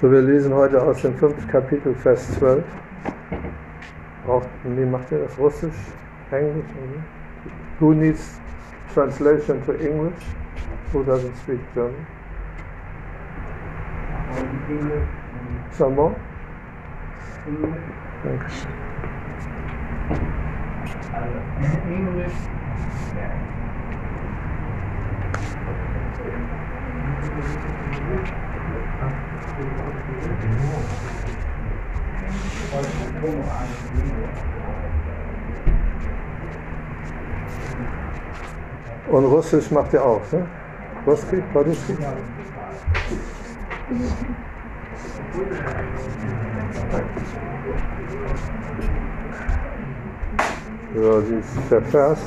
So, wir lesen heute aus dem fünften Kapitel, Vers 12. Braucht, wie macht ihr das? Russisch? Englisch? Who needs translation to English? Who doesn't speak German? English. Some more? Thanks. English. Und Russisch macht ihr auch, ne? Ruski? Ruski? So, dieser Vers.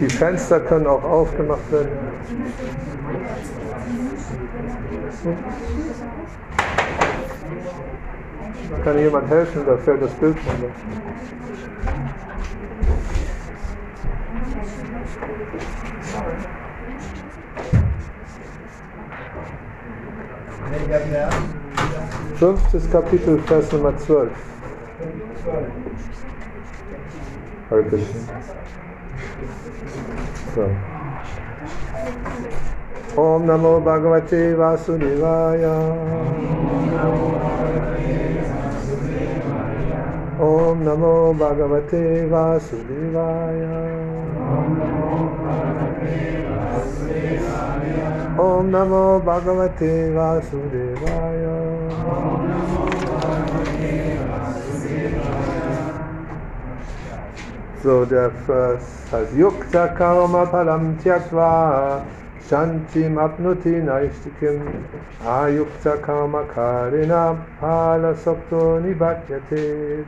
Die Fenster können auch aufgemacht werden. Kann jemand helfen? Da fällt das Bild runter. Fünftes Kapitel, Vers Nummer 12. Heute. So. ओम नमो भगवते वासुदेवाय। ओम नमो भगवते वासुदेवाय। ओम नमो भगवते वासुदेवाय। So the first has yukta karma palam tyakva Ayukta Karma Karina Pala Sokto Nibhatyate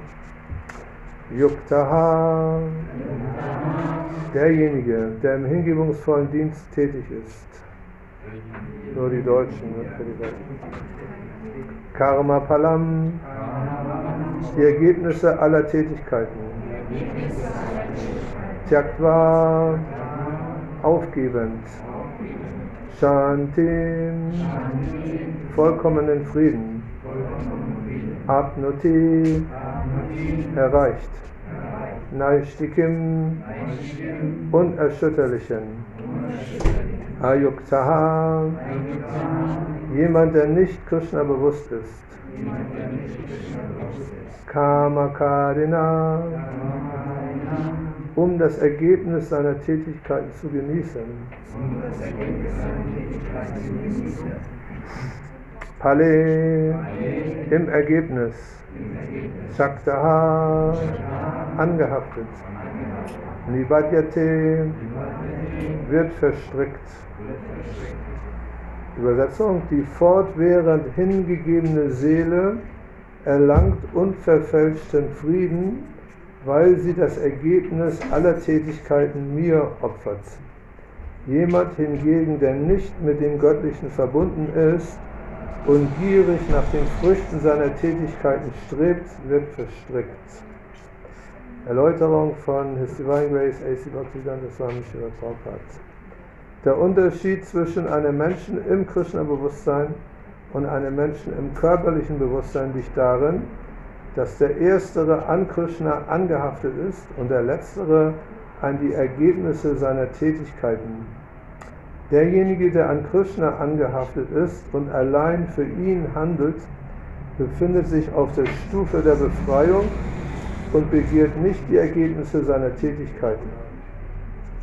Yuktaha Derjenige, der im hingebungsvollen Dienst tätig ist. Nur die Deutschen, ne. Karma Palam, die Ergebnisse aller Tätigkeiten. Tyaktva, aufgebend. Shantim, vollkommenen Frieden. Apnuti, erreicht. Naishtikim, unerschütterlichen. Ayuktaha, jemand, der nicht Krishna bewusst ist. Kamakadina, um das Ergebnis seiner Tätigkeiten zu genießen. Pale, im Ergebnis. Shaktaha, angehaftet. Nibadyate, wird verstrickt. Übersetzung, die fortwährend hingegebene Seele erlangt unverfälschten Frieden, weil sie das Ergebnis aller Tätigkeiten mir opfert. Jemand hingegen, der nicht mit dem Göttlichen verbunden ist und gierig nach den Früchten seiner Tätigkeiten strebt, wird verstrickt. Erläuterung von His Divine Grace A.C. Bhaktivedanta Swami Shiva Prabhupada. Der Unterschied zwischen einem Menschen im Krishna-Bewusstsein und einem Menschen im körperlichen Bewusstsein liegt darin, dass der Erstere an Krishna angehaftet ist und der Letztere an die Ergebnisse seiner Tätigkeiten. Derjenige, der an Krishna angehaftet ist und allein für ihn handelt, befindet sich auf der Stufe der Befreiung und begehrt nicht die Ergebnisse seiner Tätigkeiten.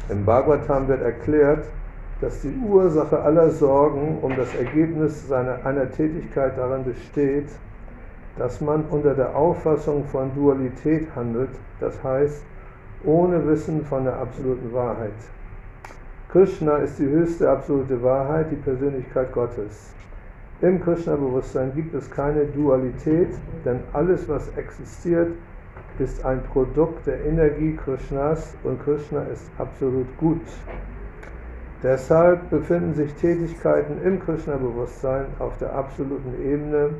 Im Bhagavatam wird erklärt, dass die Ursache aller Sorgen um das Ergebnis seiner, einer Tätigkeit darin besteht, dass man unter der Auffassung von Dualität handelt, das heißt ohne Wissen von der absoluten Wahrheit. Krishna ist die höchste absolute Wahrheit, die Persönlichkeit Gottes. Im Krishna-Bewusstsein gibt es keine Dualität, denn alles, was existiert, ist ein Produkt der Energie Krishnas und Krishna ist absolut gut. Deshalb befinden sich Tätigkeiten im Krishna-Bewusstsein auf der absoluten Ebene.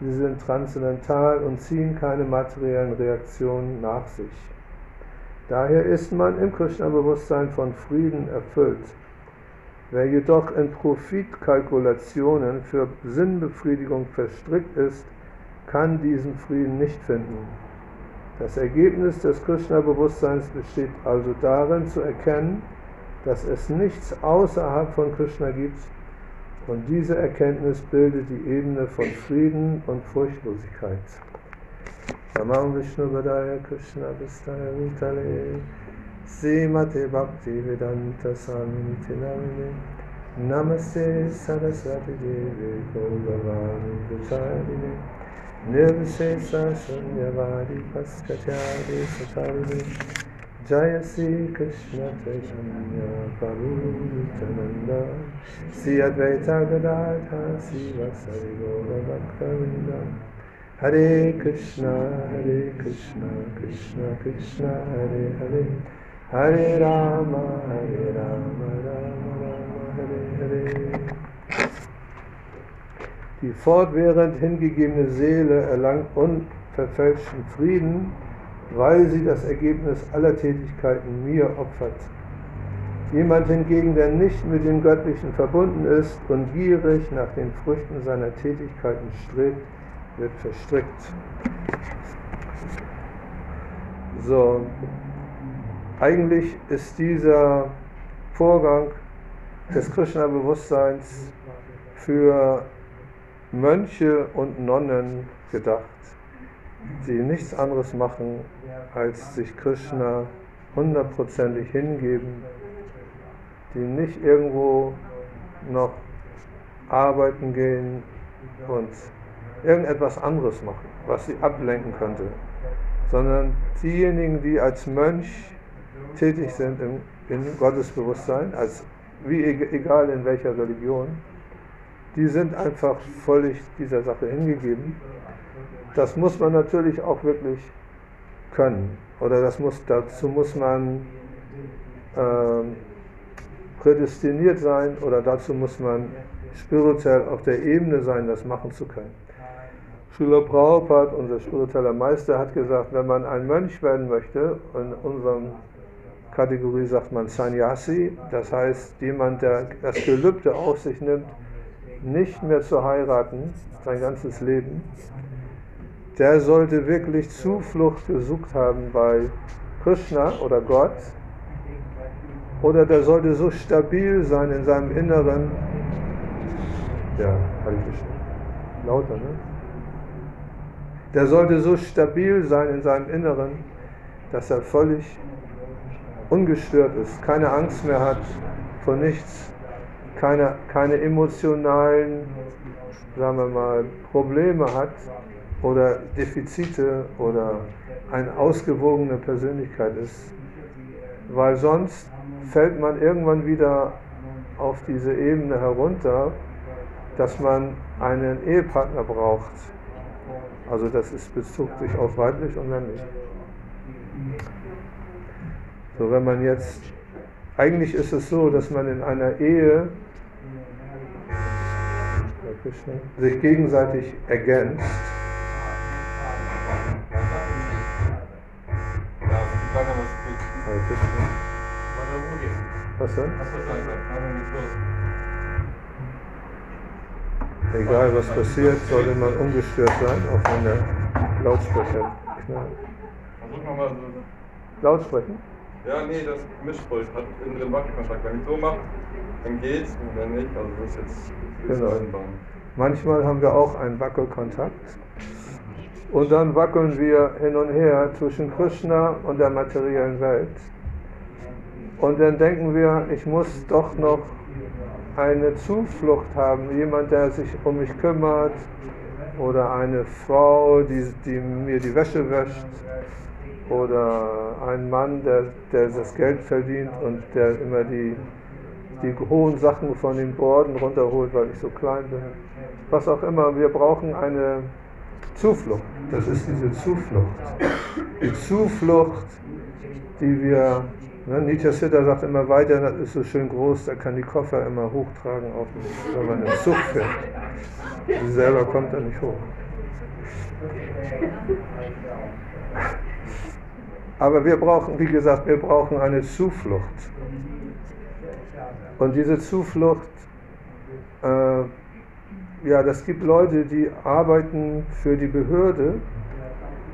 Sie sind transzendental und ziehen keine materiellen Reaktionen nach sich. Daher ist man im Krishna-Bewusstsein von Frieden erfüllt. Wer jedoch in Profitkalkulationen für Sinnbefriedigung verstrickt ist, kann diesen Frieden nicht finden. Das Ergebnis des Krishna-Bewusstseins besteht also darin zu erkennen, dass es nichts außerhalb von Krishna gibt und diese Erkenntnis bildet die Ebene von Frieden und Furchtlosigkeit. Namam Vishnu Vadaya Krishna Vistaya Vitale. Srimate Bhakti Vedanta Swami Namine Namaste Saraswati Devi Gauravani Pracharine Nirvishesa Sunyavadi Paskachari Satarine Jaya Sri Krishna Chaitanya Prabhu Nityananda Sri Advaita Gadadha Sri Vasari Gaura Bhaktavinda Hare Krishna Hare Krishna Krishna Krishna Hare Hare. Hare Rama Hare Rama Rama Rama Hare Hare. Die fortwährend hingegebene Seele erlangt unverfälschten Frieden, weil sie das Ergebnis aller Tätigkeiten mir opfert. Jemand hingegen, der nicht mit dem Göttlichen verbunden ist und gierig nach den Früchten seiner Tätigkeiten strebt, wird verstrickt. So, eigentlich ist dieser Vorgang des Krishna-Bewusstseins für Mönche und Nonnen gedacht, die nichts anderes machen, als sich Krishna hundertprozentig hingeben, die nicht irgendwo noch arbeiten gehen und irgendetwas anderes machen, was sie ablenken könnte, sondern diejenigen, die als Mönch tätig sind im, im Gottesbewusstsein, als wie egal in welcher Religion, die sind einfach völlig dieser Sache hingegeben. Das muss man natürlich auch wirklich können. Oder das muss, dazu muss man äh, prädestiniert sein oder dazu muss man spirituell auf der Ebene sein, das machen zu können. Srila Prabhupada, unser spiritueller Meister, hat gesagt, wenn man ein Mönch werden möchte, in unserer Kategorie sagt man Sannyasi, das heißt jemand, der das Gelübde auf sich nimmt, nicht mehr zu heiraten, sein ganzes Leben, der sollte wirklich Zuflucht gesucht haben bei Krishna oder Gott, oder der sollte so stabil sein in seinem Inneren, ja, Hare Krishna, lauter, ne? Der sollte so stabil sein in seinem Inneren, dass er völlig ungestört ist, keine Angst mehr hat vor nichts, keine, keine emotionalen, sagen wir mal, Probleme hat oder Defizite oder eine ausgewogene Persönlichkeit ist. Weil sonst fällt man irgendwann wieder auf diese Ebene herunter, dass man einen Ehepartner braucht. Also das ist sich auf weiblich und männlich. So, wenn man jetzt, eigentlich ist es so, dass man in einer Ehe sich gegenseitig ergänzt. Was denn? Egal was passiert, sollte man ungestört sein, auch wenn der Lautsprecher knallt. Versuch nochmal so. Lautsprechen? Ja, nee, das Mischpult hat innen drin Wackelkontakt. Wenn ich so mache, dann geht's und wenn nicht, also das ist jetzt Genau. einbauen. Manchmal haben wir auch einen Wackelkontakt. Und dann wackeln wir hin und her zwischen Krishna und der materiellen Welt. Und dann denken wir, ich muss doch noch eine Zuflucht haben, jemand, der sich um mich kümmert oder eine Frau, die, die mir die Wäsche wäscht oder ein Mann, der, der das Geld verdient und der immer die, die hohen Sachen von den Borden runterholt, weil ich so klein bin. was auch immer, wir brauchen eine Zuflucht. Das ist diese Zuflucht. Die Zuflucht, die wir, ne, Nietzsche Sitter sagt immer weiter, das ist so schön groß, da kann die Koffer immer hochtragen, auf, wenn man im Zug fährt. Sie selber kommt da nicht hoch. Aber wir brauchen, wie gesagt, wir brauchen eine Zuflucht. Und diese Zuflucht, äh, ja, das gibt Leute, die arbeiten für die Behörde,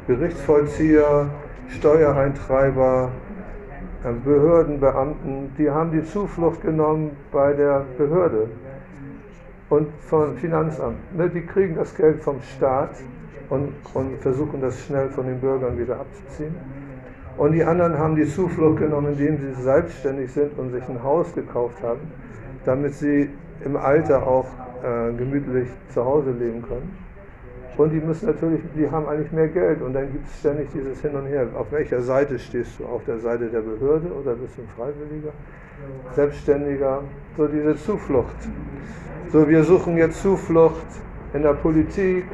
Gerichtsvollzieher, Steuereintreiber, Behördenbeamten, die haben die Zuflucht genommen bei der Behörde und vom Finanzamt. Ne, die kriegen das Geld vom Staat und, und versuchen das schnell von den Bürgern wieder abzuziehen. Und die anderen haben die Zuflucht genommen, indem sie selbstständig sind und sich ein Haus gekauft haben, damit sie im Alter auch äh, gemütlich zu Hause leben können. Und die müssen natürlich, die haben eigentlich mehr Geld und dann gibt es ständig dieses Hin und Her. Auf welcher Seite stehst du? Auf der Seite der Behörde oder bist du ein Freiwilliger? Selbstständiger? So diese Zuflucht. So, wir suchen jetzt Zuflucht in der Politik,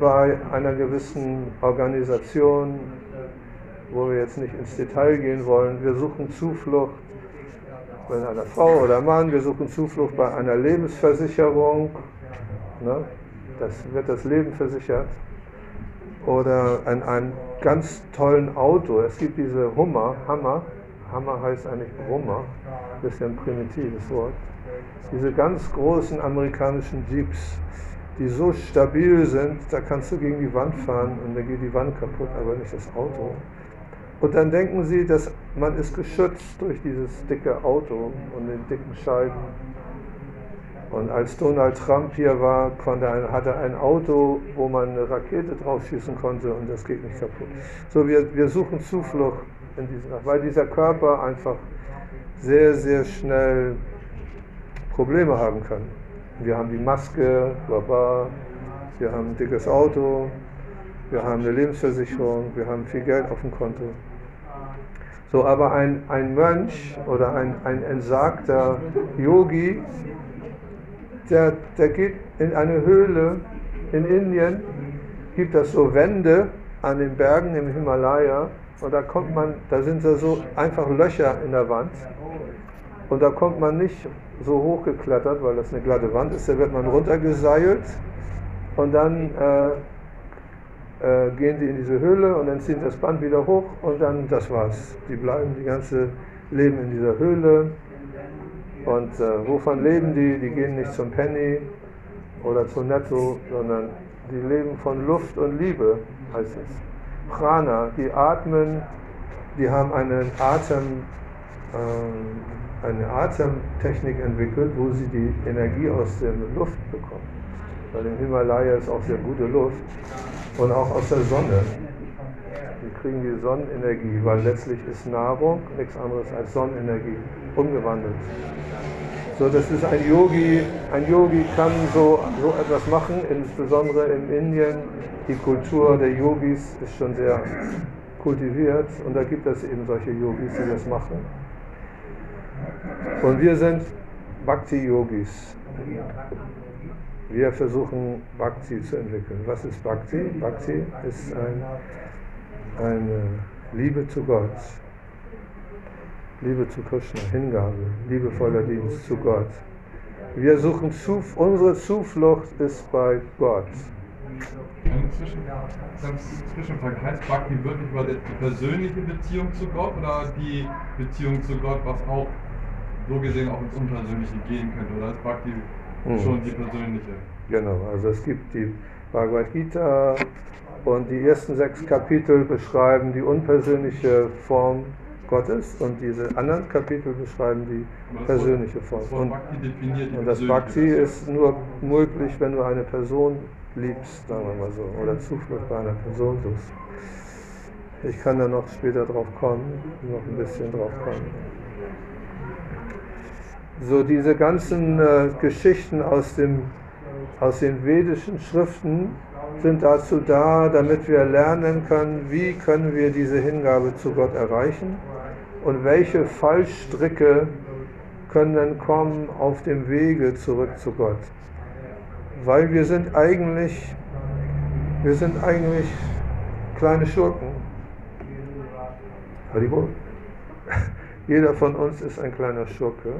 bei einer gewissen Organisation, wo wir jetzt nicht ins Detail gehen wollen. Wir suchen Zuflucht bei einer Frau oder Mann, wir suchen Zuflucht bei einer Lebensversicherung, ne? Das wird das Leben versichert, oder in einem ganz tollen Auto. Es gibt diese Hummer, Hammer, Hammer heißt eigentlich Brummer, bisschen primitives Wort. Diese ganz großen amerikanischen Jeeps, die so stabil sind, da kannst du gegen die Wand fahren und dann geht die Wand kaputt, aber nicht das Auto. Und dann denken sie, dass man ist geschützt durch dieses dicke Auto und den dicken Scheiben. Und als Donald Trump hier war, er, hatte er ein Auto, wo man eine Rakete draufschießen konnte und das geht nicht kaputt. So, wir, wir suchen Zuflucht in diesen, weil dieser Körper einfach sehr, sehr schnell Probleme haben kann. Wir haben die Maske, baba, wir haben ein dickes Auto, wir haben eine Lebensversicherung, wir haben viel Geld auf dem Konto. So, aber ein, ein Mönch oder ein, ein entsagter Yogi, der, der geht in eine Höhle in Indien, gibt das so Wände an den Bergen im Himalaya und da kommt man, da sind da so einfach Löcher in der Wand und da kommt man nicht so hochgeklettert, weil das eine glatte Wand ist, da wird man runtergeseilt und dann äh, äh, gehen sie in diese Höhle und dann ziehen das Band wieder hoch und dann das war's. Die bleiben die ganze Leben in dieser Höhle. Und äh, wovon leben die? Die gehen nicht zum Penny oder zum Netto, sondern die leben von Luft und Liebe, heißt es. Prana, die atmen, die haben einen Atem, äh, eine Atemtechnik entwickelt, wo sie die Energie aus der Luft bekommen. Weil im Himalaya ist auch sehr gute Luft und auch aus der Sonne. Kriegen die Sonnenenergie, weil letztlich ist Nahrung nichts anderes als Sonnenenergie, umgewandelt. So, das ist ein Yogi, ein Yogi kann so, so etwas machen, insbesondere in Indien. Die Kultur der Yogis ist schon sehr kultiviert und da gibt es eben solche Yogis, die das machen. Und wir sind Bhakti-Yogis. Wir versuchen Bhakti zu entwickeln. Was ist Bhakti? Bhakti ist ein, eine Liebe zu Gott, Liebe zu Krishna, Hingabe, liebevoller Dienst zu Gott. Wir suchen Zuf unsere Zuflucht ist bei Gott. Zwischenfrage, heißt Bhakti wirklich über die persönliche Beziehung zu Gott oder die Beziehung zu Gott, was auch so gesehen auch ins Unpersönliche gehen könnte? Oder ist Bhakti Mhm. Schon die persönliche. Genau, also es gibt die Bhagavad Gita und die ersten sechs Kapitel beschreiben die unpersönliche Form Gottes und diese anderen Kapitel beschreiben die persönliche Form. Und, und das Bhakti ist nur möglich, wenn du eine Person liebst, sagen wir mal so, oder Zuflucht bei einer Person suchst. Ich kann da noch später drauf kommen, noch ein bisschen drauf kommen. So diese ganzen äh, Geschichten aus, dem, aus den vedischen Schriften sind dazu da, damit wir lernen können, wie können wir diese Hingabe zu Gott erreichen und welche Fallstricke können kommen auf dem Wege zurück zu Gott. Weil wir sind eigentlich, wir sind eigentlich kleine Schurken. Jeder von uns ist ein kleiner Schurke.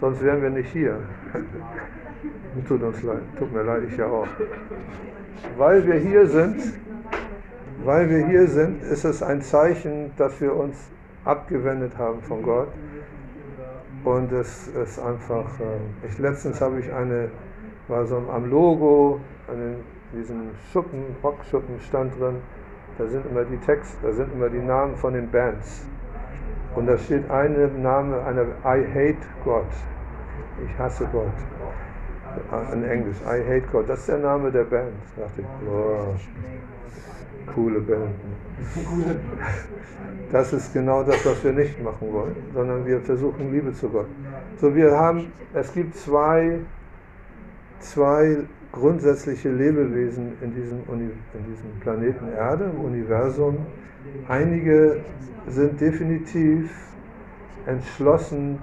Sonst wären wir nicht hier. Tut uns leid, tut mir leid, ich ja auch. Weil wir hier sind, weil wir hier sind, ist es ein Zeichen, dass wir uns abgewendet haben von Gott. Und es ist einfach, äh, ich, letztens habe ich eine, war so am Logo, an diesem Schuppen, Rockschuppen stand drin, da sind immer die Texte, da sind immer die Namen von den Bands. Und da steht eine Name, eine I hate God. Ich hasse Gott. In Englisch, I hate God. Das ist der Name der Band. Da dachte ich, boah, coole Band. Das ist genau das, was wir nicht machen wollen, sondern wir versuchen Liebe zu Gott. So, wir haben, es gibt zwei, zwei grundsätzliche Lebewesen in diesem, in diesem Planeten Erde, im Universum. Einige sind definitiv entschlossen,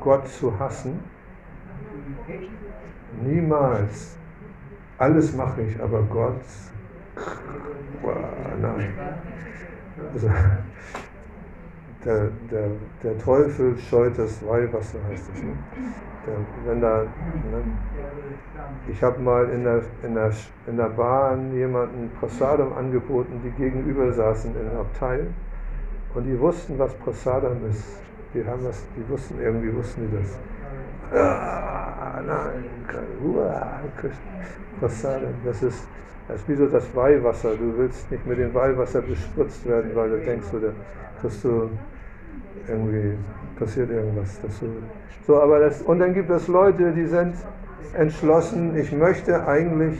Gott zu hassen. Niemals. Alles mache ich, aber Gott, nein. Also, der, der, der Teufel scheut das Weihwasser, heißt es. Ne? Der, wenn da, ne? Ich habe mal in der, in, der, in der Bahn jemanden Prasadam angeboten, die gegenüber saßen in einem Abteil und die wussten, was Prasadam ist. Die, haben das, die wussten, irgendwie wussten die das. Ah, nein, Prasadam, das ist, das ist wie so das Weihwasser. Du willst nicht mit dem Weihwasser bespritzt werden, weil du denkst, oder kriegst du irgendwie passiert irgendwas. Das so, so, aber das, und dann gibt es Leute, die sind entschlossen, ich möchte eigentlich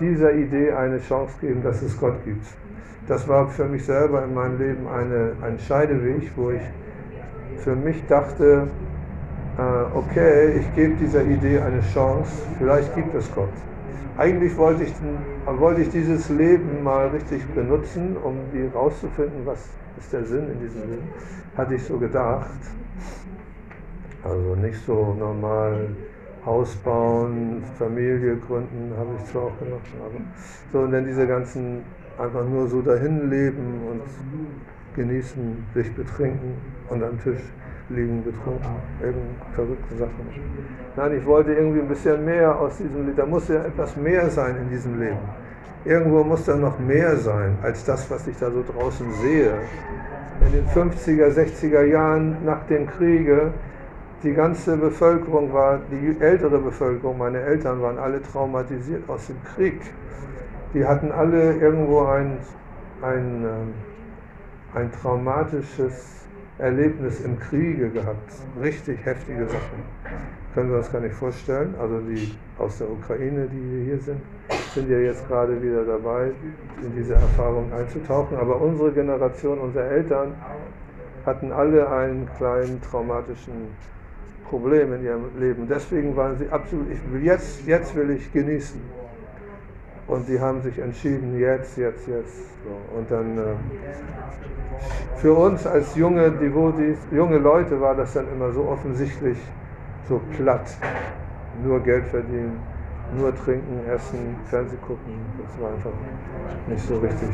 dieser Idee eine Chance geben, dass es Gott gibt. Das war für mich selber in meinem Leben eine, ein Scheideweg, wo ich für mich dachte, okay, ich gebe dieser Idee eine Chance, vielleicht gibt es Gott. Eigentlich wollte ich, wollte ich dieses Leben mal richtig benutzen, um herauszufinden, was ist der Sinn in diesem Leben, hatte ich so gedacht. Also nicht so normal Haus bauen, Familie gründen, habe ich zwar auch gemacht, aber so und dann diese ganzen einfach nur so dahin leben und genießen, sich betrinken und am Tisch liegen betrunken, irgend verrückte Sachen. Nein, ich wollte irgendwie ein bisschen mehr aus diesem Leben, da muss ja etwas mehr sein in diesem Leben. Irgendwo muss da noch mehr sein als das, was ich da so draußen sehe. In den 50er, 60er Jahren nach dem Kriege, die ganze Bevölkerung war, die ältere Bevölkerung, meine Eltern waren alle traumatisiert aus dem Krieg. Die hatten alle irgendwo ein, ein, ähm, ein traumatisches Erlebnis im Kriege gehabt. Richtig heftige Sachen. Können wir uns gar nicht vorstellen. Also die aus der Ukraine, die hier sind, sind ja jetzt gerade wieder dabei, in diese Erfahrung einzutauchen. Aber unsere Generation, unsere Eltern hatten alle einen kleinen traumatischen Problem in ihrem Leben. Deswegen waren sie absolut, ich jetzt, jetzt will ich genießen. Und die haben sich entschieden, jetzt, jetzt, jetzt. So. Und dann äh, für uns als junge Devotees, junge Leute war das dann immer so offensichtlich so platt. Nur Geld verdienen, nur trinken, essen, Fernseh gucken. Das war einfach nicht so richtig.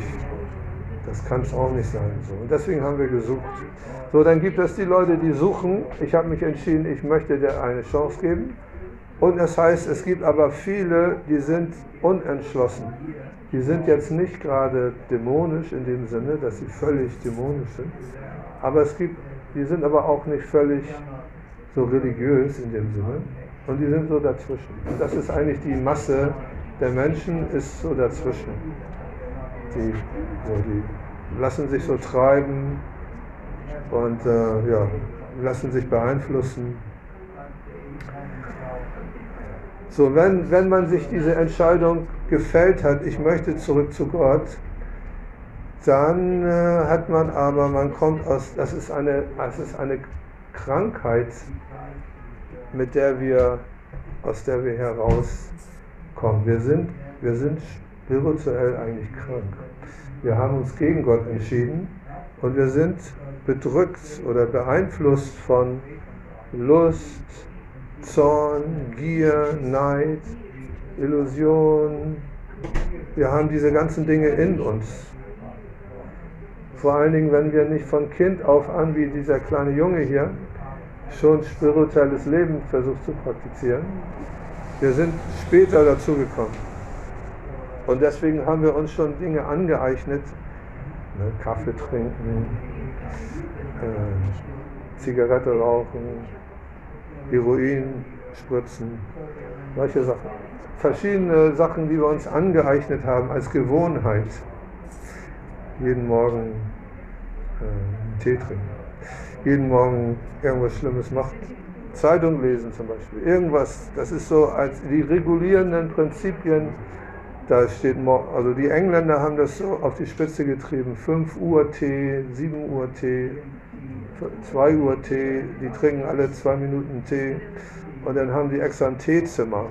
Das kann es auch nicht sein. So. Und deswegen haben wir gesucht. So, dann gibt es die Leute, die suchen. Ich habe mich entschieden, ich möchte dir eine Chance geben. Und es heißt, es gibt aber viele, die sind unentschlossen. Die sind jetzt nicht gerade dämonisch in dem Sinne, dass sie völlig dämonisch sind. Aber es gibt, die sind aber auch nicht völlig so religiös in dem Sinne. Und die sind so dazwischen. Und das ist eigentlich die Masse der Menschen, ist so dazwischen. Die, so, die lassen sich so treiben und äh, ja, lassen sich beeinflussen so, wenn, wenn man sich diese Entscheidung gefällt hat, ich möchte zurück zu Gott, dann äh, hat man aber, man kommt aus, das ist eine, das ist eine Krankheit, mit der wir, aus der wir herauskommen. Wir sind, wir sind spirituell eigentlich krank. Wir haben uns gegen Gott entschieden und wir sind bedrückt oder beeinflusst von Lust, Zorn, Gier, Neid, Illusion. Wir haben diese ganzen Dinge in uns. Vor allen Dingen, wenn wir nicht von Kind auf an, wie dieser kleine Junge hier, schon spirituelles Leben versucht zu praktizieren. Wir sind später dazu gekommen. Und deswegen haben wir uns schon Dinge angeeignet, ne, Kaffee trinken, äh, Zigarette rauchen, Heroin spritzen, solche Sachen. Verschiedene Sachen, die wir uns angeeignet haben als Gewohnheit. Jeden Morgen äh, Tee trinken, jeden Morgen irgendwas Schlimmes machen. Zeitung lesen zum Beispiel. Irgendwas, das ist so als die regulierenden Prinzipien da steht, also die Engländer haben das so auf die Spitze getrieben. 5 Uhr Tee, 7 Uhr Tee, 2 Uhr Tee, die trinken alle zwei Minuten Tee und dann haben die extra ein Teezimmer.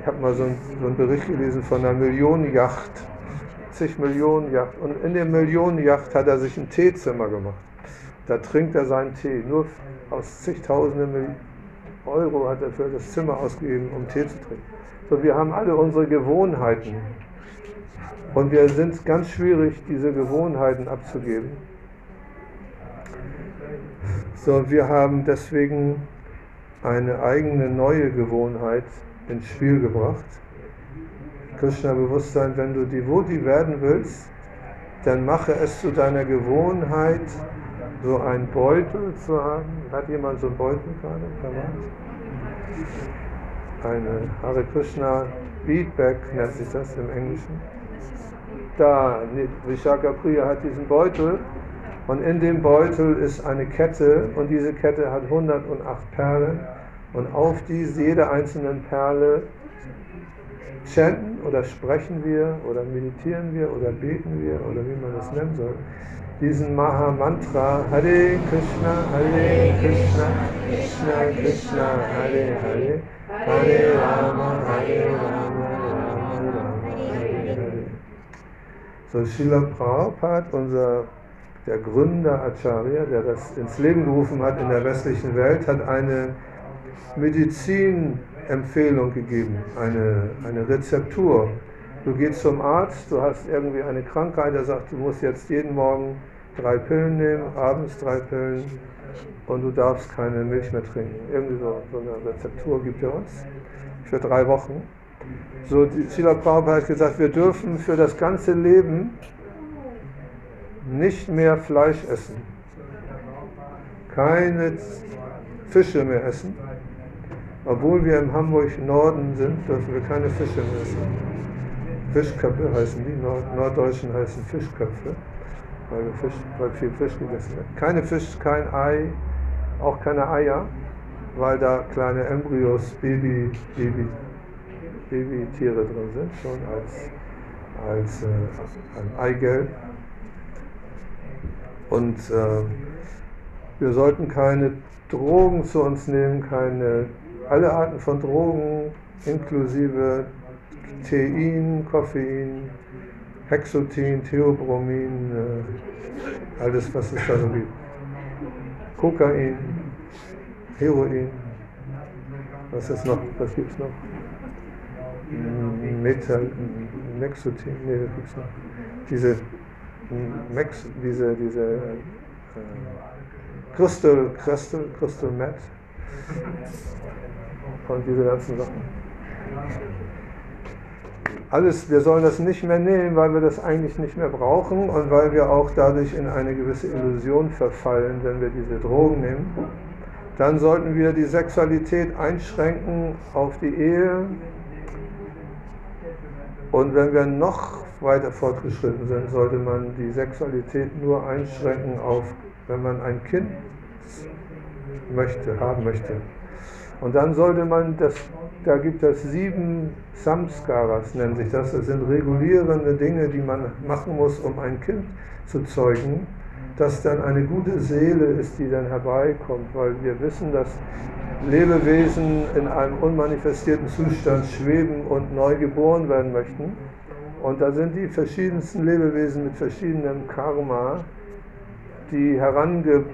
Ich habe mal so einen, so einen Bericht gelesen von einer Millionenjacht, zig Millionen Yacht und in der Millionenjacht hat er sich ein Teezimmer gemacht. Da trinkt er seinen Tee, nur aus zigtausenden Euro hat er für das Zimmer ausgegeben, um Tee zu trinken. So, wir haben alle unsere Gewohnheiten. Und wir sind ganz schwierig, diese Gewohnheiten abzugeben. So, wir haben deswegen eine eigene neue Gewohnheit ins Spiel gebracht. Krishna-Bewusstsein, wenn du Devoti werden willst, dann mache es zu deiner Gewohnheit, so einen Beutel zu haben. Hat jemand so einen Beutel gerade? eine Hare Krishna Beadbag nennt sich das im Englischen. Da, Vishaka Priya hat diesen Beutel und in dem Beutel ist eine Kette und diese Kette hat 108 Perlen und auf diese, jede einzelnen Perle chanten oder sprechen wir oder meditieren wir oder beten wir oder wie man das nennen soll diesen Maha Mantra Hare Krishna, Hare Krishna, Krishna Krishna, Hare Hare, Hare Rama, Hare Rama, Rama Rama, Hare Hare. So Srila Prabhupada, unser der Gründer Acharya, der das ins Leben gerufen hat in der westlichen Welt, hat eine Medizinempfehlung gegeben, eine, eine Rezeptur Du gehst zum Arzt, du hast irgendwie eine Krankheit, der sagt, du musst jetzt jeden Morgen drei Pillen nehmen, abends drei Pillen und du darfst keine Milch mehr trinken. Irgendwie so, so eine Rezeptur gibt er uns für drei Wochen. So, die Sila Prabhupada hat gesagt, wir dürfen für das ganze Leben nicht mehr Fleisch essen, keine Fische mehr essen. Obwohl wir im Hamburg Norden sind, dürfen wir keine Fische mehr essen. Fischköpfe heißen die, Nord Norddeutschen heißen Fischköpfe, weil, Fisch, weil viel Fisch gegessen wird. Keine Fisch, kein Ei, auch keine Eier, weil da kleine Embryos, Baby, Baby, Babytiere drin sind, schon als, als äh, ein Eigelb. Und äh, wir sollten keine Drogen zu uns nehmen, keine, alle Arten von Drogen, inklusive Tein, Koffein, Hexotin, Theobromin, äh, alles was es da so gibt. Kokain, Heroin, was ist noch, was gibt es noch? Metall, Mexotin, nee, das es noch. Diese, Mex, diese, diese äh, Crystal, Crystal, Crystal Matte und diese ganzen Sachen alles, wir sollen das nicht mehr nehmen, weil wir das eigentlich nicht mehr brauchen und weil wir auch dadurch in eine gewisse Illusion verfallen, wenn wir diese Drogen nehmen. Dann sollten wir die Sexualität einschränken auf die Ehe. Und wenn wir noch weiter fortgeschritten sind, sollte man die Sexualität nur einschränken auf, wenn man ein Kind möchte, haben möchte. Und dann sollte man das da gibt es sieben Samskaras, nennen sich das. Das sind regulierende Dinge, die man machen muss, um ein Kind zu zeugen, das dann eine gute Seele ist, die dann herbeikommt, weil wir wissen, dass Lebewesen in einem unmanifestierten Zustand schweben und neu geboren werden möchten. Und da sind die verschiedensten Lebewesen mit verschiedenem Karma, die herange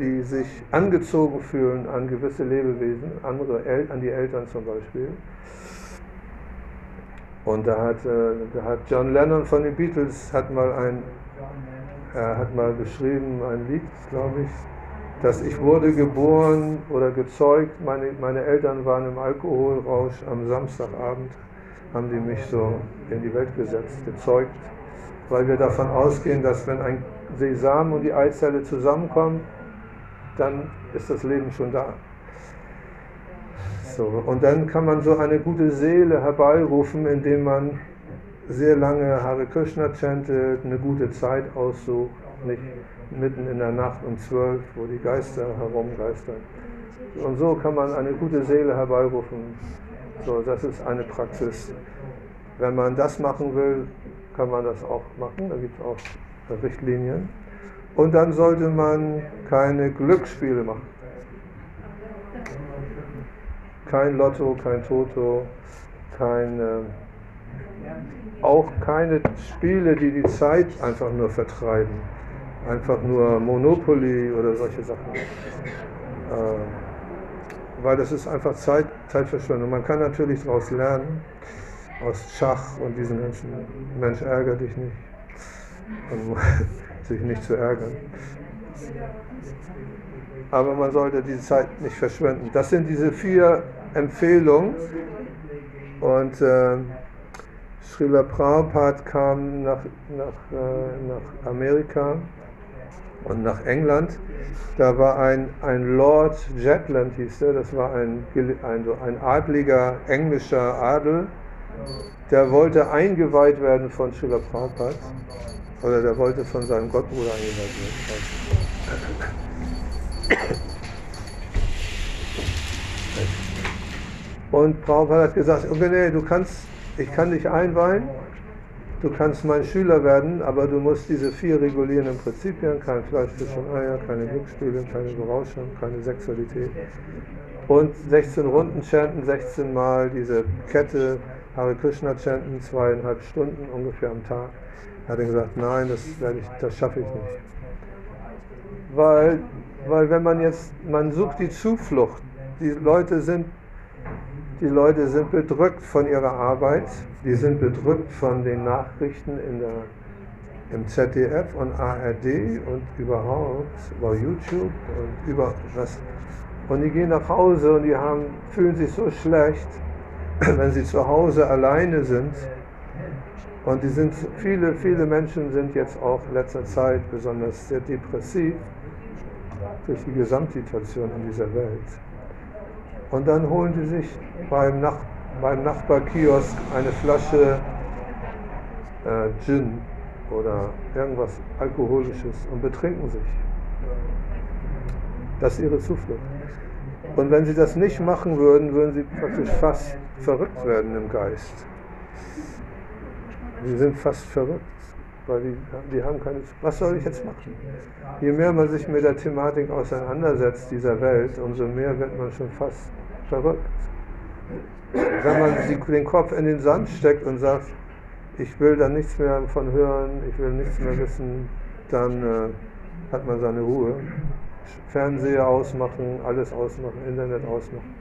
die sich angezogen fühlen an gewisse Lebewesen, andere El an die Eltern zum Beispiel. Und da hat, äh, da hat John Lennon von den Beatles hat mal ein, er hat mal geschrieben, ein Lied, glaube ich, dass ich wurde geboren oder gezeugt, meine, meine Eltern waren im Alkoholrausch am Samstagabend, haben die mich so in die Welt gesetzt, gezeugt, weil wir davon ausgehen, dass wenn ein Sesam und die Eizelle zusammenkommen, dann ist das Leben schon da. So, und dann kann man so eine gute Seele herbeirufen, indem man sehr lange Hare Krishna chantet, eine gute Zeit aussucht, nicht mitten in der Nacht um zwölf, wo die Geister herumgeistern. Und so kann man eine gute Seele herbeirufen. So, das ist eine Praxis. Wenn man das machen will, kann man das auch machen. Da gibt es auch Richtlinien. Und dann sollte man keine Glücksspiele machen. Kein Lotto, kein Toto, kein, äh, auch keine Spiele, die die Zeit einfach nur vertreiben. Einfach nur Monopoly oder solche Sachen. Äh, weil das ist einfach Zeit, Zeitverschwendung. Man kann natürlich daraus lernen, aus Schach und diesen Menschen, Mensch, ärgere dich nicht. Und sich nicht zu ärgern. Aber man sollte die Zeit nicht verschwenden. Das sind diese vier Empfehlungen. Und äh, Srila Prabhupada kam nach, nach, äh, nach Amerika und nach England. Da war ein, ein Lord Jetland, hieß er, das war ein, ein, ein adliger englischer Adel, der wollte eingeweiht werden von Srila Prabhupada. Oder der wollte von seinem Gottbruder eingeweiht werden. Und Prabhupada hat gesagt, okay, nee, du kannst, ich kann dich einweihen, du kannst mein Schüler werden, aber du musst diese vier regulierenden Prinzipien, kein Fleisch, Fisch und Eier, keine Glücksspiele, keine Berauschung, keine Sexualität. Und 16 Runden chanten, 16 Mal diese Kette Hare Krishna chanten, zweieinhalb Stunden ungefähr am Tag. Hat er gesagt, nein, das, ich, das schaffe ich nicht. Weil, weil wenn man jetzt, man sucht die Zuflucht, die Leute sind, die Leute sind bedrückt von ihrer Arbeit, die sind bedrückt von den Nachrichten in der, im ZDF und ARD und überhaupt über YouTube und über was. Und die gehen nach Hause und die haben, fühlen sich so schlecht, wenn sie zu Hause alleine sind und die sind, viele, viele Menschen sind jetzt auch in letzter Zeit besonders sehr depressiv durch die Gesamtsituation in dieser Welt. Und dann holen die sich beim, Nach beim Nachbarkiosk eine Flasche äh, Gin oder irgendwas Alkoholisches und betrinken sich. Das ist ihre Zuflucht. Und wenn sie das nicht machen würden, würden sie praktisch fast verrückt werden im Geist. Die sind fast verrückt, weil die, die haben keine. Was soll ich jetzt machen? Je mehr man sich mit der Thematik auseinandersetzt dieser Welt, umso mehr wird man schon fast verrückt. Wenn man den Kopf in den Sand steckt und sagt, ich will da nichts mehr von hören, ich will nichts mehr wissen, dann äh, hat man seine Ruhe. Fernseher ausmachen, alles ausmachen, Internet ausmachen.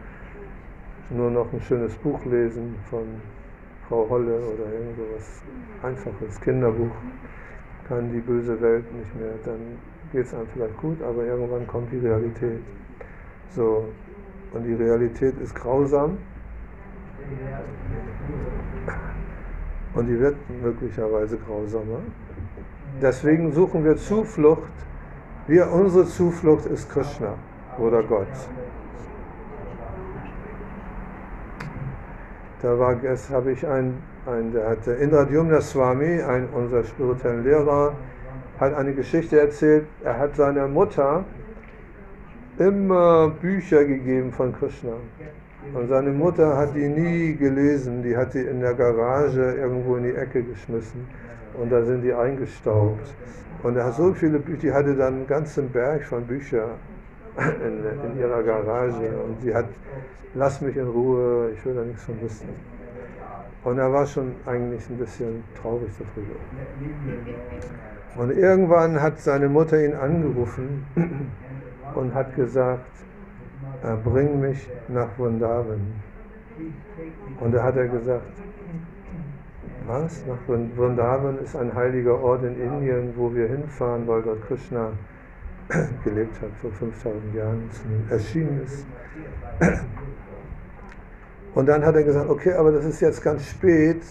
Nur noch ein schönes Buch lesen von Frau Holle oder irgendwas einfaches Kinderbuch, kann die böse Welt nicht mehr, dann geht es einem vielleicht gut, aber irgendwann kommt die Realität. So, und die Realität ist grausam und die wird möglicherweise grausamer. Deswegen suchen wir Zuflucht. Wir, unsere Zuflucht ist Krishna oder Gott. Da war, habe ich einen, einen der hatte Indradyumna Swami, ein unser spirituellen Lehrer, hat eine Geschichte erzählt. Er hat seiner Mutter immer Bücher gegeben von Krishna. Und seine Mutter hat die nie gelesen, die hat die in der Garage irgendwo in die Ecke geschmissen und da sind die eingestaubt. Und er hat so viele Bücher, die hatte dann einen ganzen Berg von Büchern in, in ihrer Garage und sie hat lass mich in Ruhe, ich will da nichts von wissen. Und er war schon eigentlich ein bisschen traurig darüber. Und irgendwann hat seine Mutter ihn angerufen und hat gesagt, bring mich nach Vrindavan. Und da hat er gesagt, was? Nach Vrin- Vrindavan ist ein heiliger Ort in Indien, wo wir hinfahren, weil dort Krishna gelebt hat, vor 5000 Jahren erschienen ist. Und dann hat er gesagt, okay, aber das ist jetzt ganz spät,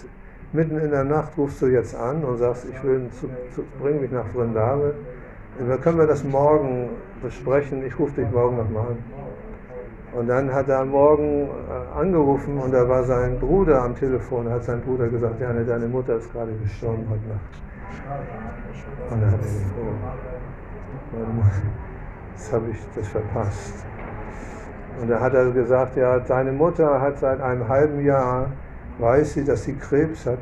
mitten in der Nacht rufst du jetzt an und sagst, ich will, zu, zu, bring mich nach Vrindavan. Dann können wir das morgen besprechen, ich rufe dich morgen nochmal an. Und dann hat er am Morgen äh, angerufen und da war sein Bruder am Telefon, hat sein Bruder gesagt, ja, deine Mutter ist gerade gestorben heute Nacht. Und dann hat er gesagt, jetzt habe ich das verpasst. Und da hat er gesagt, ja, deine Mutter hat seit einem halben Jahr, weiß sie, dass sie Krebs hat.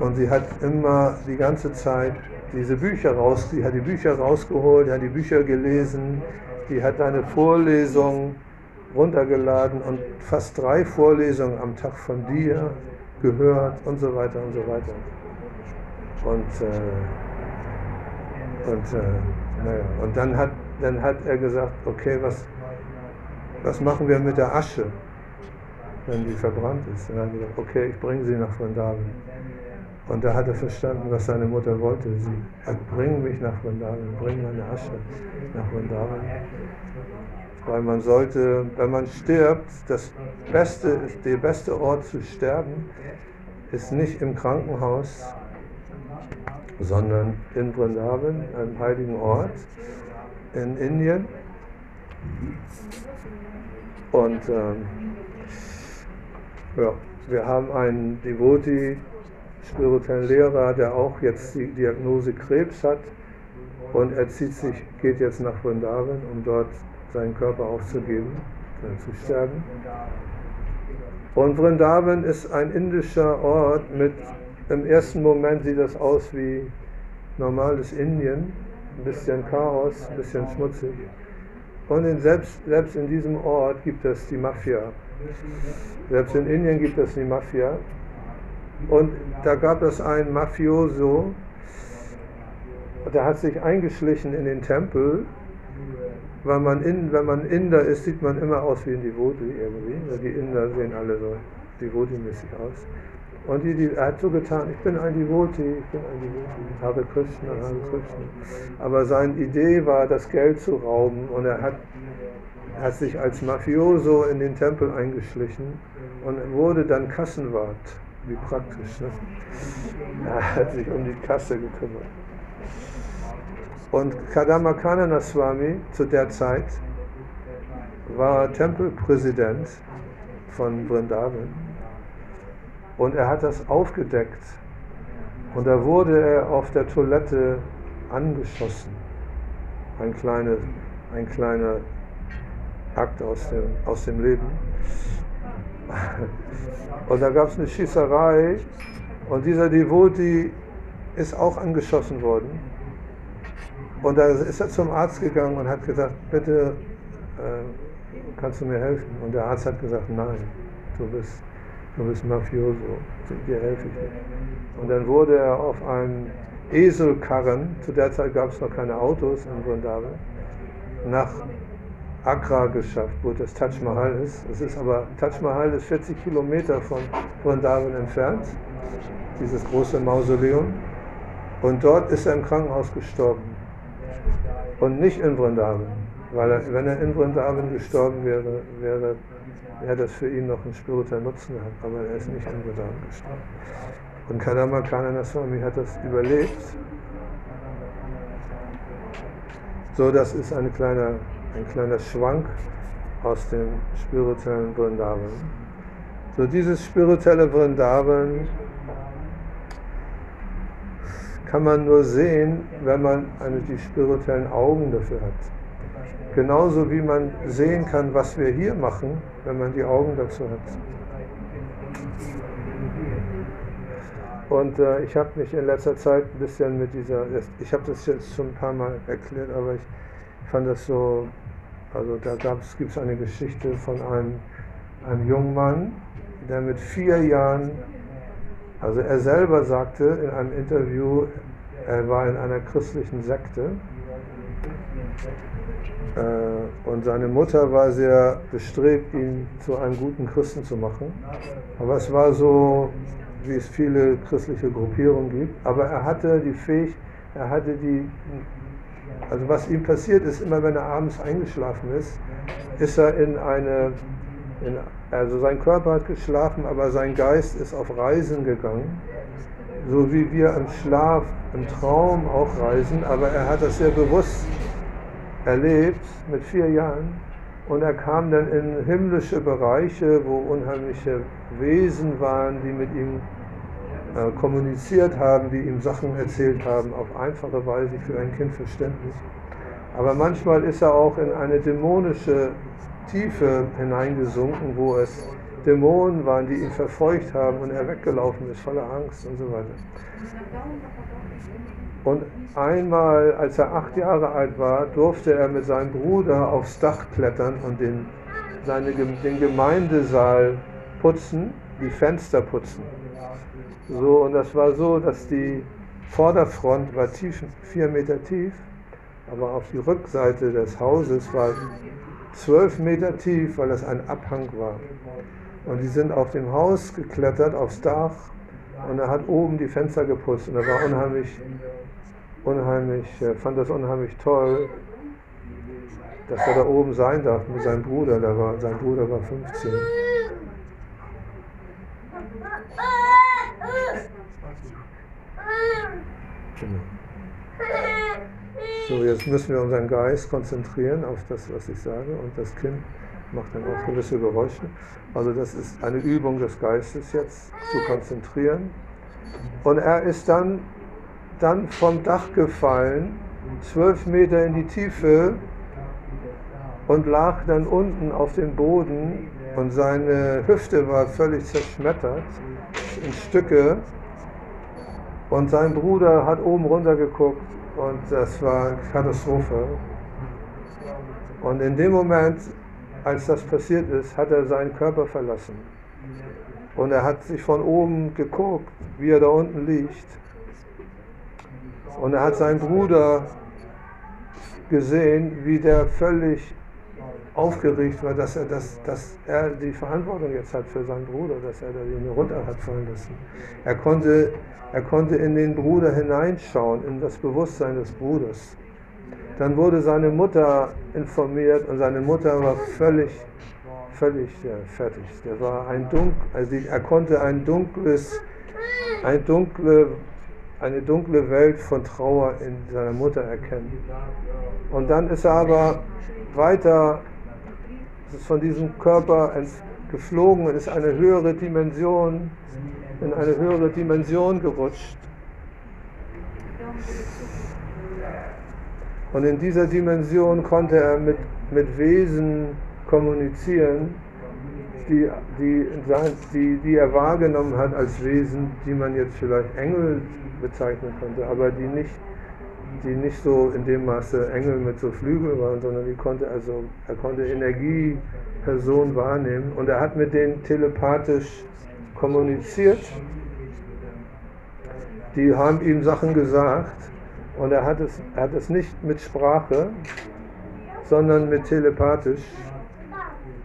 Und sie hat immer die ganze Zeit diese Bücher raus, die hat die Bücher rausgeholt, die hat die Bücher gelesen, die hat eine Vorlesung runtergeladen und fast drei Vorlesungen am Tag von dir gehört und so weiter und so weiter. Und, äh, und, äh, und dann, hat, dann hat er gesagt, okay, was, was machen wir mit der Asche, wenn die verbrannt ist? Und dann hat er gesagt, okay, ich bringe sie nach Vrindavan. Und da hat er verstanden, was seine Mutter wollte. Sie hat, bring mich nach Vrindavan, bring meine Asche nach Vrindavan. Weil man sollte, wenn man stirbt, das beste, der beste Ort zu sterben ist nicht im Krankenhaus, sondern in Vrindavan, einem heiligen Ort in Indien. Und ähm, ja, wir haben einen Devotee, spirituellen Lehrer, der auch jetzt die Diagnose Krebs hat und er zieht sich, geht jetzt nach Vrindavan, um dort seinen Körper aufzugeben, äh, zu sterben. Und Vrindavan ist ein indischer Ort mit, im ersten Moment sieht das aus wie normales Indien, ein bisschen Chaos, ein bisschen schmutzig. Und in selbst, selbst in diesem Ort gibt es die Mafia. Selbst in Indien gibt es die Mafia. Und da gab es einen Mafioso, der hat sich eingeschlichen in den Tempel. Weil man in, wenn man Inder ist, sieht man immer aus wie ein Devotee irgendwie. Die Inder sehen alle so Devotee-mäßig aus. Und die, die, er hat so getan, ich bin ein Devotee, ich bin ein Devotee, Hare Krishna, Hare Krishna. Aber seine Idee war, das Geld zu rauben und er hat, hat sich als Mafioso in den Tempel eingeschlichen und wurde dann Kassenwart. Wie praktisch, ne? Er hat sich um die Kasse gekümmert. Und Kadamakanana Swami zu der Zeit war Tempelpräsident von Vrindavan und er hat das aufgedeckt und da wurde er auf der Toilette angeschossen. Ein, kleine, ein kleiner Akt aus dem, aus dem Leben. Und da gab es eine Schießerei und dieser Devotee ist auch angeschossen worden. Und da ist er zum Arzt gegangen und hat gesagt, bitte äh, kannst du mir helfen? Und der Arzt hat gesagt, nein, du bist, du bist Mafioso, dir helfe ich nicht. Und dann wurde er auf einem Eselkarren, zu der Zeit gab es noch keine Autos in Vrindavan, nach Agra geschafft, wo das Taj Mahal ist. Es ist aber, Taj Mahal ist 40 Kilometer von Vrindavan entfernt, dieses große Mausoleum. Und dort ist er im Krankenhaus gestorben. Und nicht in Vrindavan. Weil er, wenn er in Vrindavan gestorben wäre, wäre, wäre das für ihn noch einen spirituellen Nutzen gehabt. Aber er ist nicht in Vrindavan gestorben. Und Kadama Kanana Swami hat das überlebt. So, das ist ein kleiner, ein kleiner Schwank aus dem spirituellen Vrindavan. So, dieses spirituelle Vrindavan kann man nur sehen, wenn man eine, die spirituellen Augen dafür hat. Genauso wie man sehen kann, was wir hier machen, wenn man die Augen dazu hat. Und äh, ich habe mich in letzter Zeit ein bisschen mit dieser, ich habe das jetzt schon ein paar Mal erklärt, aber ich fand das so, also da gibt es eine Geschichte von einem, einem jungen Mann, der mit vier Jahren, also er selber sagte in einem Interview, er war in einer christlichen Sekte und seine Mutter war sehr bestrebt, ihn zu einem guten Christen zu machen. Aber es war so, wie es viele christliche Gruppierungen gibt. Aber er hatte die Fähigkeit, er hatte die, also was ihm passiert ist, immer wenn er abends eingeschlafen ist, ist er in eine, in, also sein Körper hat geschlafen, aber sein Geist ist auf Reisen gegangen. So wie wir im Schlaf, im Traum auch reisen, aber er hat das sehr bewusst erlebt mit vier Jahren und er kam dann in himmlische Bereiche, wo unheimliche Wesen waren, die mit ihm äh, kommuniziert haben, die ihm Sachen erzählt haben, auf einfache Weise für ein Kind verständlich. Aber manchmal ist er auch in eine dämonische Tiefe hineingesunken, wo es Dämonen waren, die ihn verfolgt haben und er weggelaufen ist voller Angst und so weiter. Und einmal, als er acht Jahre alt war, durfte er mit seinem Bruder aufs Dach klettern und den, seine, den Gemeindesaal putzen, die Fenster putzen. So, und das war so, dass die Vorderfront war tief, vier Meter tief, aber auf die Rückseite des Hauses war zwölf Meter tief, weil das ein Abhang war. Und die sind auf dem Haus geklettert, aufs Dach, und er hat oben die Fenster geputzt und er war unheimlich unheimlich, äh, fand das unheimlich toll, dass er da oben sein darf mit seinem Bruder. Der war, sein Bruder war 15. Genau. So, jetzt müssen wir unseren Geist konzentrieren auf das, was ich sage, und das Kind macht dann auch gewisse Geräusche. Also das ist eine Übung des Geistes jetzt, zu konzentrieren. Und er ist dann dann vom Dach gefallen, zwölf Meter in die Tiefe und lag dann unten auf dem Boden und seine Hüfte war völlig zerschmettert in Stücke und sein Bruder hat oben runter geguckt und das war Katastrophe. Und in dem Moment, als das passiert ist, hat er seinen Körper verlassen. Und er hat sich von oben geguckt, wie er da unten liegt und er hat seinen Bruder gesehen, wie der völlig aufgeregt war, dass er, das, dass er die Verantwortung jetzt hat für seinen Bruder, dass er den runter hat fallen lassen. Er konnte, er konnte in den Bruder hineinschauen, in das Bewusstsein des Bruders. Dann wurde seine Mutter informiert und seine Mutter war völlig, völlig ja, fertig. Der war ein dunkel, also er konnte ein dunkles, ein dunkle eine dunkle Welt von Trauer in seiner Mutter erkennen. Und dann ist er aber weiter von diesem Körper geflogen und ist eine höhere Dimension, in eine höhere Dimension gerutscht. Und in dieser Dimension konnte er mit, mit Wesen kommunizieren, die, die, die, die er wahrgenommen hat als Wesen, die man jetzt vielleicht Engel bezeichnen könnte, aber die nicht, die nicht so in dem Maße Engel mit so Flügeln waren, sondern die konnte also, er konnte Energiepersonen wahrnehmen und er hat mit denen telepathisch kommuniziert. Die haben ihm Sachen gesagt und er hat es, er hat es nicht mit Sprache, sondern mit telepathisch.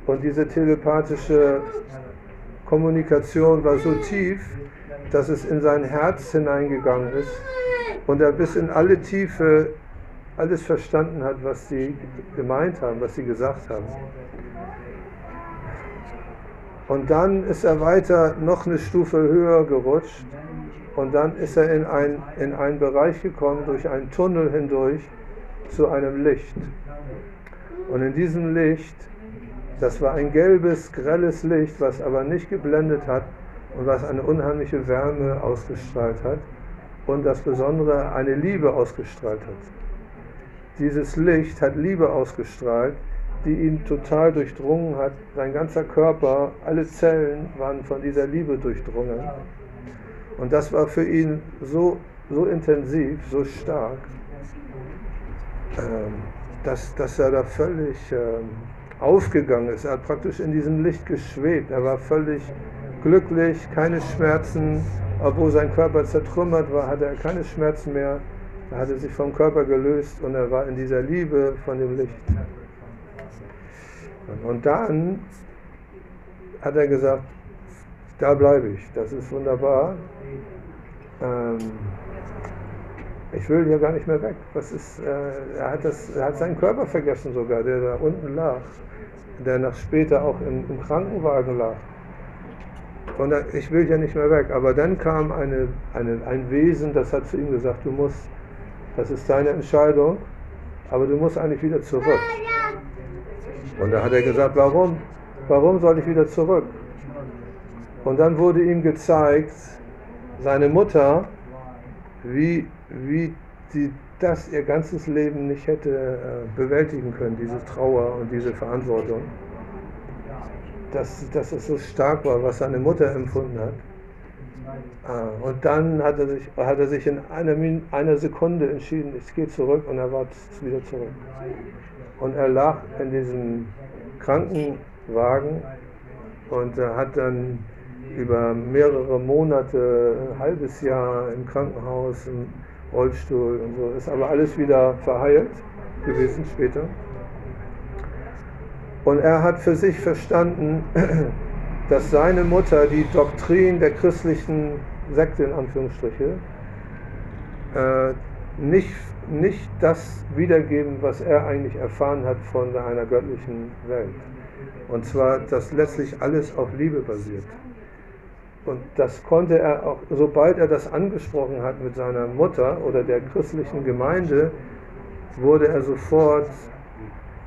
Und diese telepathische Kommunikation war so tief, dass es in sein Herz hineingegangen ist und er bis in alle Tiefe alles verstanden hat, was sie gemeint haben, was sie gesagt haben. Und dann ist er weiter noch eine Stufe höher gerutscht und dann ist er in, ein, in einen Bereich gekommen, durch einen Tunnel hindurch, zu einem Licht. Und in diesem Licht, das war ein gelbes, grelles Licht, was aber nicht geblendet hat, und was eine unheimliche Wärme ausgestrahlt hat und das Besondere eine Liebe ausgestrahlt hat. Dieses Licht hat Liebe ausgestrahlt, die ihn total durchdrungen hat. Sein ganzer Körper, alle Zellen waren von dieser Liebe durchdrungen. Und das war für ihn so, so intensiv, so stark, ähm, dass, dass er da völlig ähm, aufgegangen ist. Er hat praktisch in diesem Licht geschwebt. Er war völlig glücklich, keine Schmerzen. Obwohl sein Körper zertrümmert war, hatte er keine Schmerzen mehr. Er hatte sich vom Körper gelöst und er war in dieser Liebe von dem Licht. Und dann hat er gesagt, da bleibe ich, das ist wunderbar. Ähm, ich will hier gar nicht mehr weg. Was ist, äh, er, hat das, er hat seinen Körper vergessen sogar, der da unten lag, der nach später auch im, im Krankenwagen lag. Und er, ich will hier nicht mehr weg. Aber dann kam eine, eine, ein Wesen, das hat zu ihm gesagt, du musst, das ist deine Entscheidung, aber du musst eigentlich wieder zurück. Und da hat er gesagt, warum? Warum soll ich wieder zurück? Und dann wurde ihm gezeigt, seine Mutter, wie, wie sie das ihr ganzes Leben nicht hätte äh, bewältigen können, diese Trauer und diese Verantwortung. Dass, dass es so stark war, was seine Mutter empfunden hat. Ah, und dann hat er sich, hat er sich in einer, einer Sekunde entschieden, ich gehe zurück und er war wieder zurück. Und er lag in diesem Krankenwagen und er hat dann über mehrere Monate, ein halbes Jahr im Krankenhaus, Rollstuhl und so. Ist aber alles wieder verheilt gewesen später. Und er hat für sich verstanden, dass seine Mutter die Doktrin der christlichen Sekte in Anführungsstriche äh, nicht, nicht das wiedergeben, was er eigentlich erfahren hat von einer göttlichen Welt. Und zwar, dass letztlich alles auf Liebe basiert. Und das konnte er auch, sobald er das angesprochen hat mit seiner Mutter oder der christlichen Gemeinde, wurde er sofort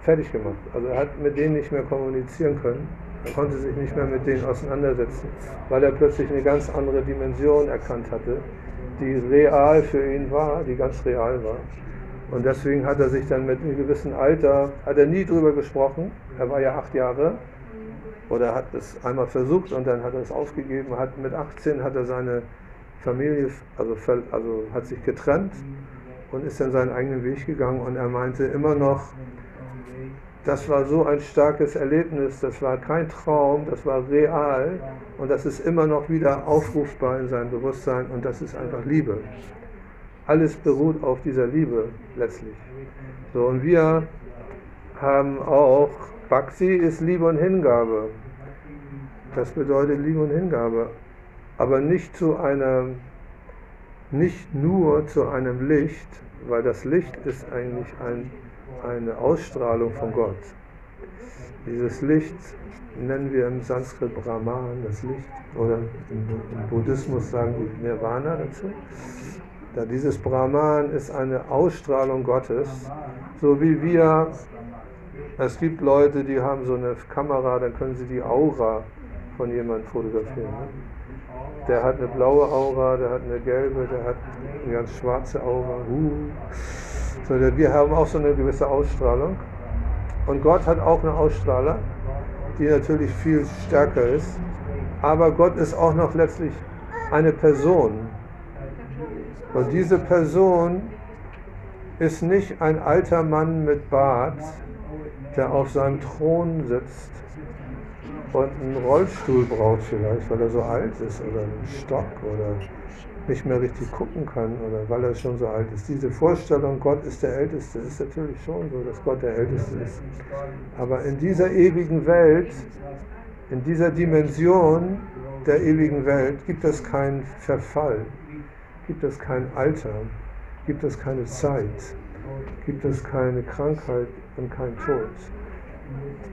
fertig gemacht. Also er hat mit denen nicht mehr kommunizieren können. Er konnte sich nicht mehr mit denen auseinandersetzen, weil er plötzlich eine ganz andere Dimension erkannt hatte, die real für ihn war, die ganz real war. Und deswegen hat er sich dann mit einem gewissen Alter, hat er nie drüber gesprochen, er war ja acht Jahre, oder hat es einmal versucht und dann hat er es aufgegeben. Hat, mit 18 hat er seine Familie, also, also hat sich getrennt und ist dann seinen eigenen Weg gegangen und er meinte immer noch, das war so ein starkes Erlebnis, das war kein Traum, das war real und das ist immer noch wieder aufrufbar in seinem Bewusstsein und das ist einfach Liebe. Alles beruht auf dieser Liebe letztlich. So, und wir haben auch Bhakti ist Liebe und Hingabe. Das bedeutet Liebe und Hingabe. Aber nicht zu einer, nicht nur zu einem Licht, weil das Licht ist eigentlich ein, eine Ausstrahlung von Gott. Dieses Licht nennen wir im Sanskrit Brahman, das Licht, oder im, Buddhismus sagen die Nirvana dazu. Da dieses Brahman ist eine Ausstrahlung Gottes, so wie wir es gibt Leute, die haben so eine Kamera, dann können sie die Aura von jemandem fotografieren. Ne? Der hat eine blaue Aura, der hat eine gelbe, der hat eine ganz schwarze Aura. Uh. So, wir haben auch so eine gewisse Ausstrahlung. Und Gott hat auch eine Ausstrahlung, die natürlich viel stärker ist. Aber Gott ist auch noch letztlich eine Person. Und diese Person ist nicht ein alter Mann mit Bart, der auf seinem Thron sitzt und einen Rollstuhl braucht vielleicht, weil er so alt ist oder einen Stock oder nicht mehr richtig gucken kann oder weil er schon so alt ist. Diese Vorstellung, Gott ist der Älteste, ist natürlich schon so, dass Gott der Älteste ist. Aber in dieser ewigen Welt, in dieser Dimension der ewigen Welt gibt es keinen Verfall, gibt es kein Alter, gibt es keine Zeit, gibt es keine Krankheit und kein Tod.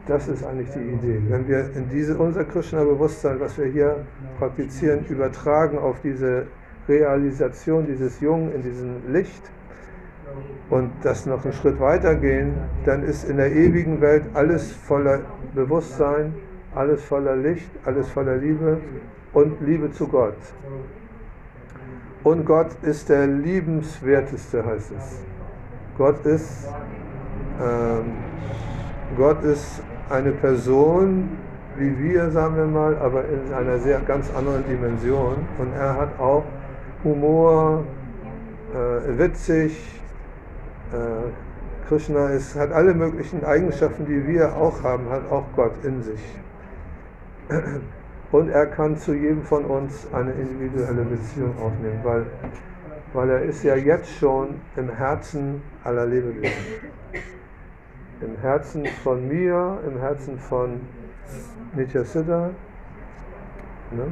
Das ist eigentlich die Idee. Wenn wir in diese, unser Krishna-Bewusstsein, was wir hier praktizieren, übertragen auf diese Realisation dieses Jungen in diesem Licht und das noch einen Schritt weiter gehen, dann ist in der ewigen Welt alles voller Bewusstsein, alles voller Licht, alles voller Liebe und Liebe zu Gott. Und Gott ist der liebenswerteste, heißt es. Gott ist, ähm, Gott ist eine Person, wie wir, sagen wir mal, aber in einer sehr ganz anderen Dimension. Und er hat auch Humor, äh, witzig. Äh, Krishna ist, hat alle möglichen Eigenschaften, die wir auch haben, hat auch Gott in sich. Und er kann zu jedem von uns eine individuelle Beziehung aufnehmen, weil weil er ist ja jetzt schon im Herzen aller Lebewesen. Im Herzen von mir, im Herzen von Nitya Siddha, ne?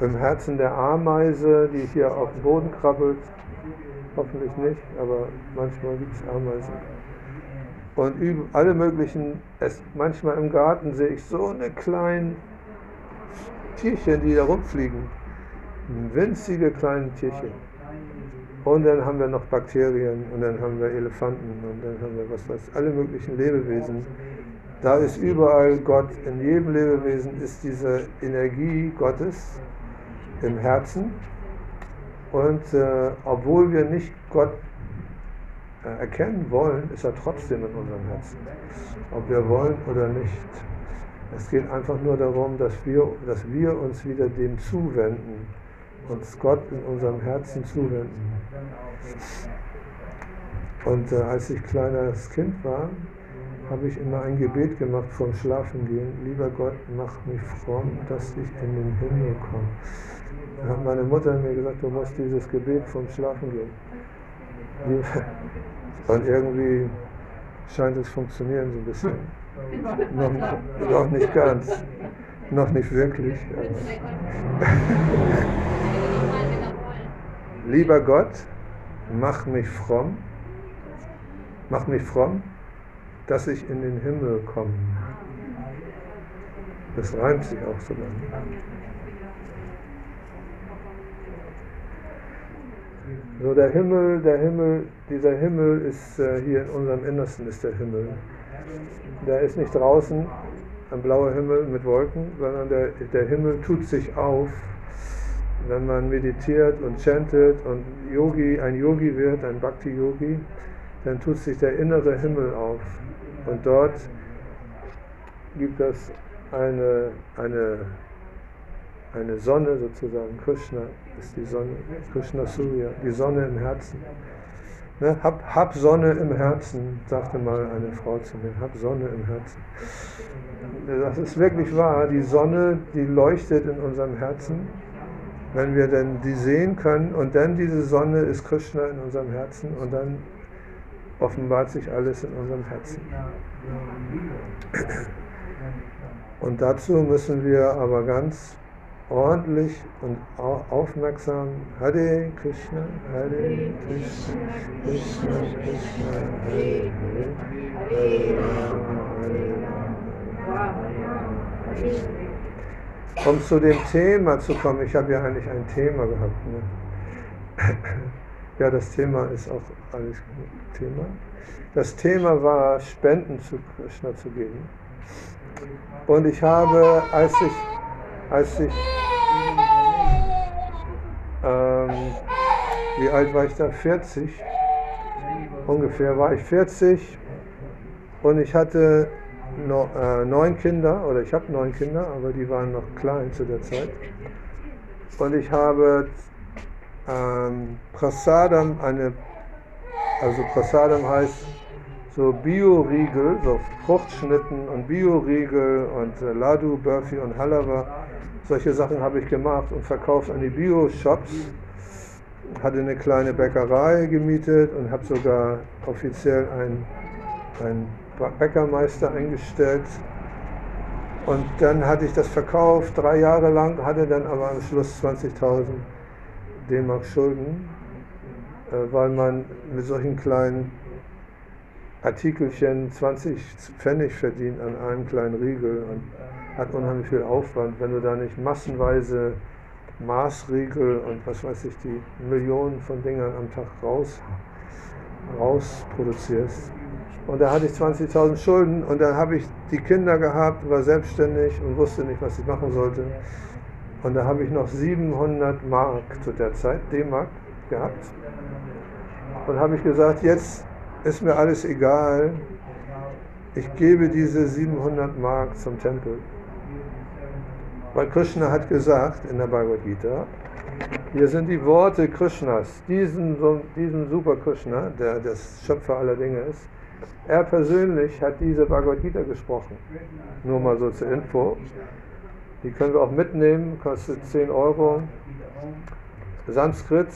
im Herzen der Ameise, die hier auf dem Boden krabbelt, hoffentlich nicht, aber manchmal gibt es Ameisen. Und üb- alle möglichen, es, manchmal im Garten sehe ich so eine kleinen Tierchen, die da rumfliegen. Winzige kleine Tierchen. Und dann haben wir noch Bakterien und dann haben wir Elefanten und dann haben wir was weiß, alle möglichen Lebewesen. Da ist überall Gott, in jedem Lebewesen ist diese Energie Gottes im Herzen. Und äh, obwohl wir nicht Gott äh, erkennen wollen, ist er trotzdem in unserem Herzen. Ob wir wollen oder nicht. Es geht einfach nur darum, dass wir, dass wir uns wieder dem zuwenden, uns Gott in unserem Herzen zuwenden. Und äh, als ich kleines Kind war, habe ich immer ein Gebet gemacht vorm Schlafengehen. Lieber Gott, mach mich fromm, dass ich in den Himmel komme. Da hat meine Mutter mir gesagt, du musst dieses Gebet vorm Schlafengehen. Und irgendwie scheint es funktionieren so ein bisschen. Noch, noch nicht ganz. Noch nicht wirklich. Lieber Gott, mach mich fromm, mach mich fromm, dass ich in den Himmel komme. Das reimt sich auch sogar. So der Himmel, der Himmel, dieser Himmel ist äh, hier in unserem Innersten ist der Himmel. Der ist nicht draußen, ein blauer Himmel mit Wolken, sondern der, der Himmel tut sich auf, wenn man meditiert und chantet und Yogi, ein Yogi wird, ein Bhakti-Yogi, dann tut sich der innere Himmel auf. Und dort gibt es eine, eine, eine Sonne sozusagen, Krishna ist die Sonne, Krishna Surya, die Sonne im Herzen. Ne, hab, hab Sonne im Herzen, sagte mal eine Frau zu mir, hab Sonne im Herzen. Das ist wirklich wahr, die Sonne, die leuchtet in unserem Herzen, wenn wir denn die sehen können und dann diese Sonne ist Krishna in unserem Herzen und dann offenbart sich alles in unserem Herzen. Und dazu müssen wir aber ganz ordentlich und aufmerksam Hare Krishna, Hare Krishna, Krishna Krishna, Hare Hare, Hare Hare. Um zu dem Thema zu kommen, ich habe ja eigentlich ein Thema gehabt. Ne? Ja, das Thema ist auch alles Thema. Das Thema war, Spenden zu Krishna zu geben. Und ich habe, als ich, als ich, ähm, wie alt war ich da? 40. Ungefähr war ich 40 und ich hatte no, äh, neun Kinder, oder ich habe neun Kinder, aber die waren noch klein zu der Zeit. Und ich habe ähm, Prasadam, eine, also Prasadam heißt so Bio-Riegel, so Fruchtschnitten und Bio-Riegel und äh, Ladu, Burfi und Halava. Solche Sachen habe ich gemacht und verkauft an die Bio-Shops. Hatte eine kleine Bäckerei gemietet und habe sogar offiziell einen, einen Bäckermeister eingestellt. Und dann hatte ich das verkauft, drei Jahre lang, hatte dann aber am Schluss 20.000 D-Mark Schulden, äh, weil man mit solchen kleinen Artikelchen 20 Pfennig verdient an einem kleinen Riegel und hat unheimlich viel Aufwand, wenn du da nicht massenweise Maßriegel und was weiß ich, die Millionen von Dingern am Tag raus, raus produzierst. Und da hatte ich 20.000 Schulden und dann habe ich die Kinder gehabt, war selbstständig und wusste nicht, was ich machen sollte. Und da habe ich noch 700 Mark zu der Zeit, D-Mark, gehabt. Und habe ich gesagt, jetzt ist mir alles egal. Ich gebe diese 700 Mark zum Tempel. Weil Krishna hat gesagt in der Bhagavad Gita, hier sind die Worte Krishnas, diesen, diesen Super Krishna, der das Schöpfer aller Dinge ist. Er persönlich hat diese Bhagavad Gita gesprochen. Nur mal so zur Info. Die können wir auch mitnehmen, kostet 10 Euro. Sanskrit,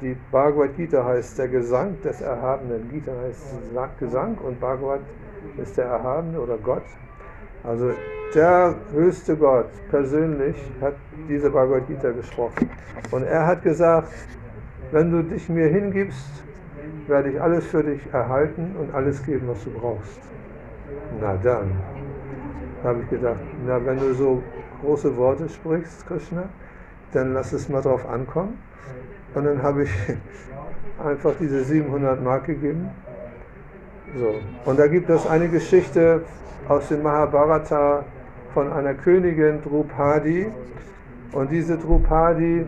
die Bhagavad Gita heißt der Gesang des Erhabenen. Gita heißt Gesang und Bhagavad ist der Erhabene oder Gott. Also der höchste Gott persönlich hat diese Bhagavad Gita gesprochen. Und er hat gesagt, wenn du dich mir hingibst, werde ich alles für dich erhalten und alles geben, was du brauchst. Na dann, habe ich gedacht, na wenn du so große Worte sprichst, Krishna, dann lass es mal drauf ankommen. Und dann habe ich einfach diese 700 Mark gegeben. So. Und da gibt es eine Geschichte aus dem Mahabharata von einer Königin Drupadi. Und diese Drupadi,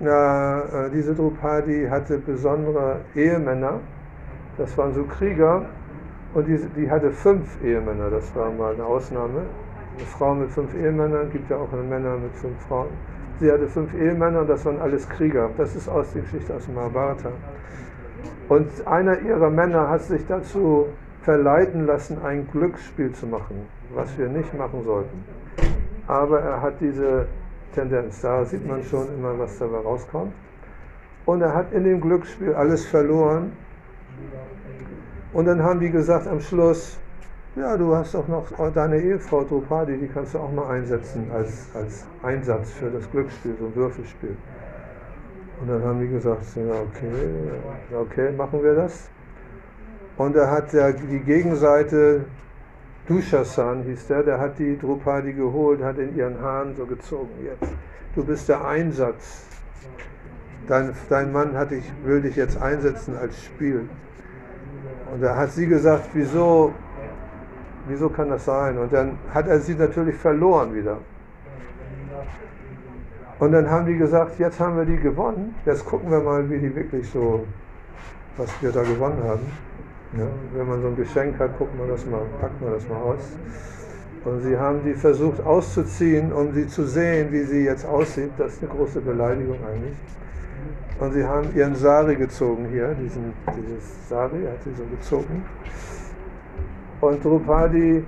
äh, diese Drupadi hatte besondere Ehemänner. Das waren so Krieger. Und die, die hatte fünf Ehemänner. Das war mal eine Ausnahme. Eine Frau mit fünf Ehemännern, gibt ja auch Männer mit fünf Frauen. Sie hatte fünf Ehemänner und das waren alles Krieger. Das ist aus der Geschichte aus dem Mahabharata. Und einer ihrer Männer hat sich dazu verleiten lassen, ein Glücksspiel zu machen, was wir nicht machen sollten. Aber er hat diese Tendenz, da sieht man schon immer, was dabei rauskommt. Und er hat in dem Glücksspiel alles verloren. Und dann haben die gesagt am Schluss, ja, du hast doch noch deine Ehefrau Drupadi, die kannst du auch mal einsetzen als, als Einsatz für das Glücksspiel, so ein Würfelspiel. Und dann haben die gesagt, okay, okay, machen wir das. Und da hat der, die Gegenseite, Dushasan hieß der, der hat die Drupadi geholt, hat in ihren Haaren so gezogen jetzt. Du bist der Einsatz. Dein, dein Mann hat dich, will dich jetzt einsetzen als Spiel. Und da hat sie gesagt, wieso, wieso kann das sein? Und dann hat er sie natürlich verloren wieder. Und dann haben die gesagt, jetzt haben wir die gewonnen, jetzt gucken wir mal, wie die wirklich so, was wir da gewonnen haben. Ja, wenn man so ein Geschenk hat, guckt man das mal, packt man das mal aus. Und sie haben die versucht auszuziehen, um sie zu sehen, wie sie jetzt aussieht. Das ist eine große Beleidigung eigentlich. Und sie haben ihren Sari gezogen hier, diesen, dieses Sari hat sie so gezogen. Und Drupadi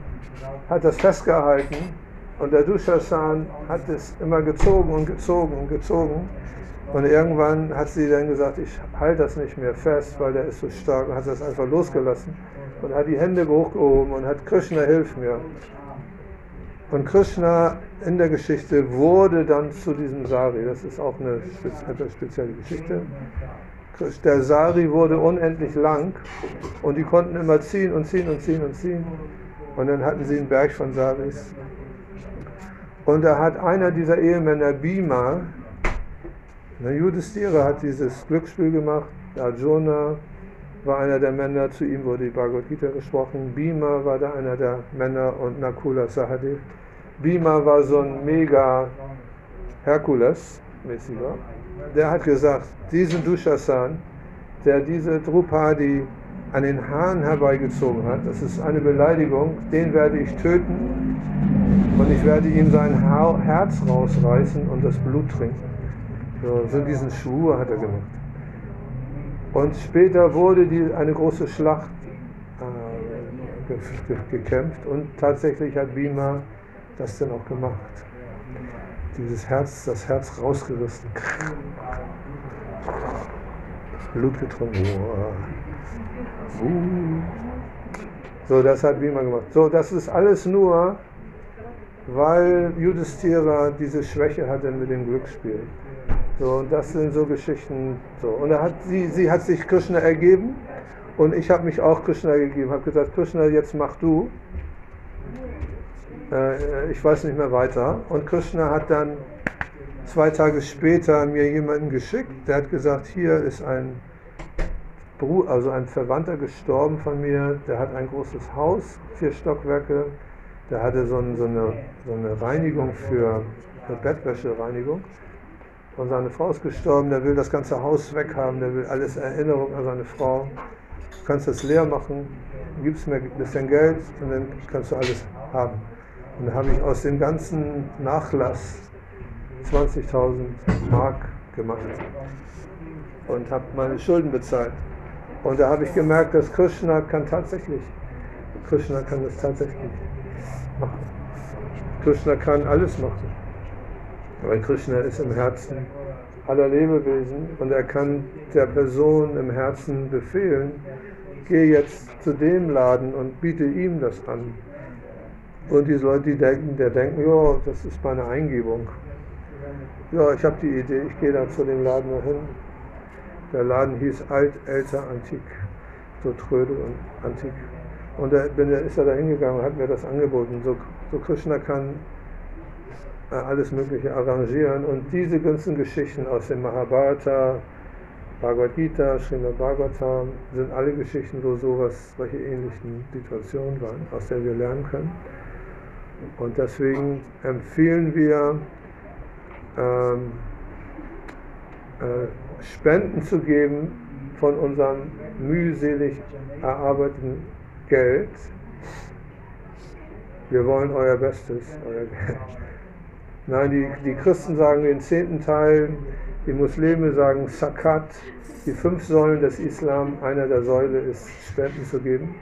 hat das festgehalten und der Dushasan hat es immer gezogen und gezogen und gezogen. Und irgendwann hat sie dann gesagt, ich halte das nicht mehr fest, weil der ist so stark und hat das einfach losgelassen und hat die Hände hochgehoben und hat Krishna hilf mir. Und Krishna in der Geschichte wurde dann zu diesem Sari. Das ist auch eine etwas spezielle Geschichte. Der Sari wurde unendlich lang und die konnten immer ziehen und ziehen und ziehen und ziehen. Und dann hatten sie einen Berg von Saris. Und da hat einer dieser Ehemänner, Bima, na, Judistira hat dieses Glücksspiel gemacht, Arjuna war einer der Männer, zu ihm wurde die Bhagavad Gita gesprochen, Bhima war da einer der Männer und Nakula Sahadev. Bhima war so ein mega Herkules-mäßiger. Der hat gesagt, diesen Dushasan, der diese Drupadi an den Haaren herbeigezogen hat, das ist eine Beleidigung, den werde ich töten und ich werde ihm sein Herz rausreißen und das Blut trinken. So, so diesen Schwur hat er gemacht. Und später wurde die, eine große Schlacht äh, gekämpft und tatsächlich hat Bima das dann auch gemacht. Dieses Herz, das Herz rausgerissen. Blut getrunken. So, das hat Bima gemacht. So, das ist alles nur, weil Judistira diese Schwäche hatte mit dem Glücksspiel. So, und das sind so Geschichten. So. Und hat, sie, sie hat sich Krishna ergeben und ich habe mich auch Krishna gegeben, habe gesagt, Krishna, jetzt mach du. Äh, ich weiß nicht mehr weiter. Und Krishna hat dann zwei Tage später mir jemanden geschickt, der hat gesagt, hier ist ein Bruder, also ein Verwandter gestorben von mir, der hat ein großes Haus, vier Stockwerke, der hatte so, ein, so, eine, so eine Reinigung für, für Bettwäschereinigung. Und seine Frau ist gestorben, der will das ganze Haus weghaben, der will alles Erinnerung an seine Frau. Du kannst das leer machen, gibst mir ein bisschen Geld und dann kannst du alles haben. Und dann habe ich aus dem ganzen Nachlass 20.000 Mark gemacht und habe meine Schulden bezahlt. Und da habe ich gemerkt, dass Krishna kann tatsächlich, Krishna kann das tatsächlich machen. Krishna kann alles machen. Weil Krishna ist im Herzen aller Lebewesen und er kann der Person im Herzen befehlen, geh jetzt zu dem Laden und biete ihm das an. Und diese Leute, die denken, der denken, ja, das ist meine Eingebung. Ja, ich habe die Idee, ich gehe da zu dem Laden dahin. Der Laden hieß Alt, Älter, Antik. So Trödel und Antik. Und da bin, ist er da hingegangen und hat mir das angeboten. So, so Krishna kann äh, alles Mögliche arrangieren. Und diese ganzen Geschichten aus dem Mahabharata, Bhagavad Gita, Srimad Bhagavatam, sind alle Geschichten, wo sowas, solche ähnlichen Situationen waren, aus denen wir lernen können. Und deswegen empfehlen wir, ähm, äh, Spenden zu geben von unserem mühselig erarbeiteten Geld. Wir wollen euer Bestes, euer. Nein, die, die Christen sagen den zehnten Teil, die Muslime sagen Sakat, die fünf Säulen des Islam, einer der Säule ist Spenden zu geben.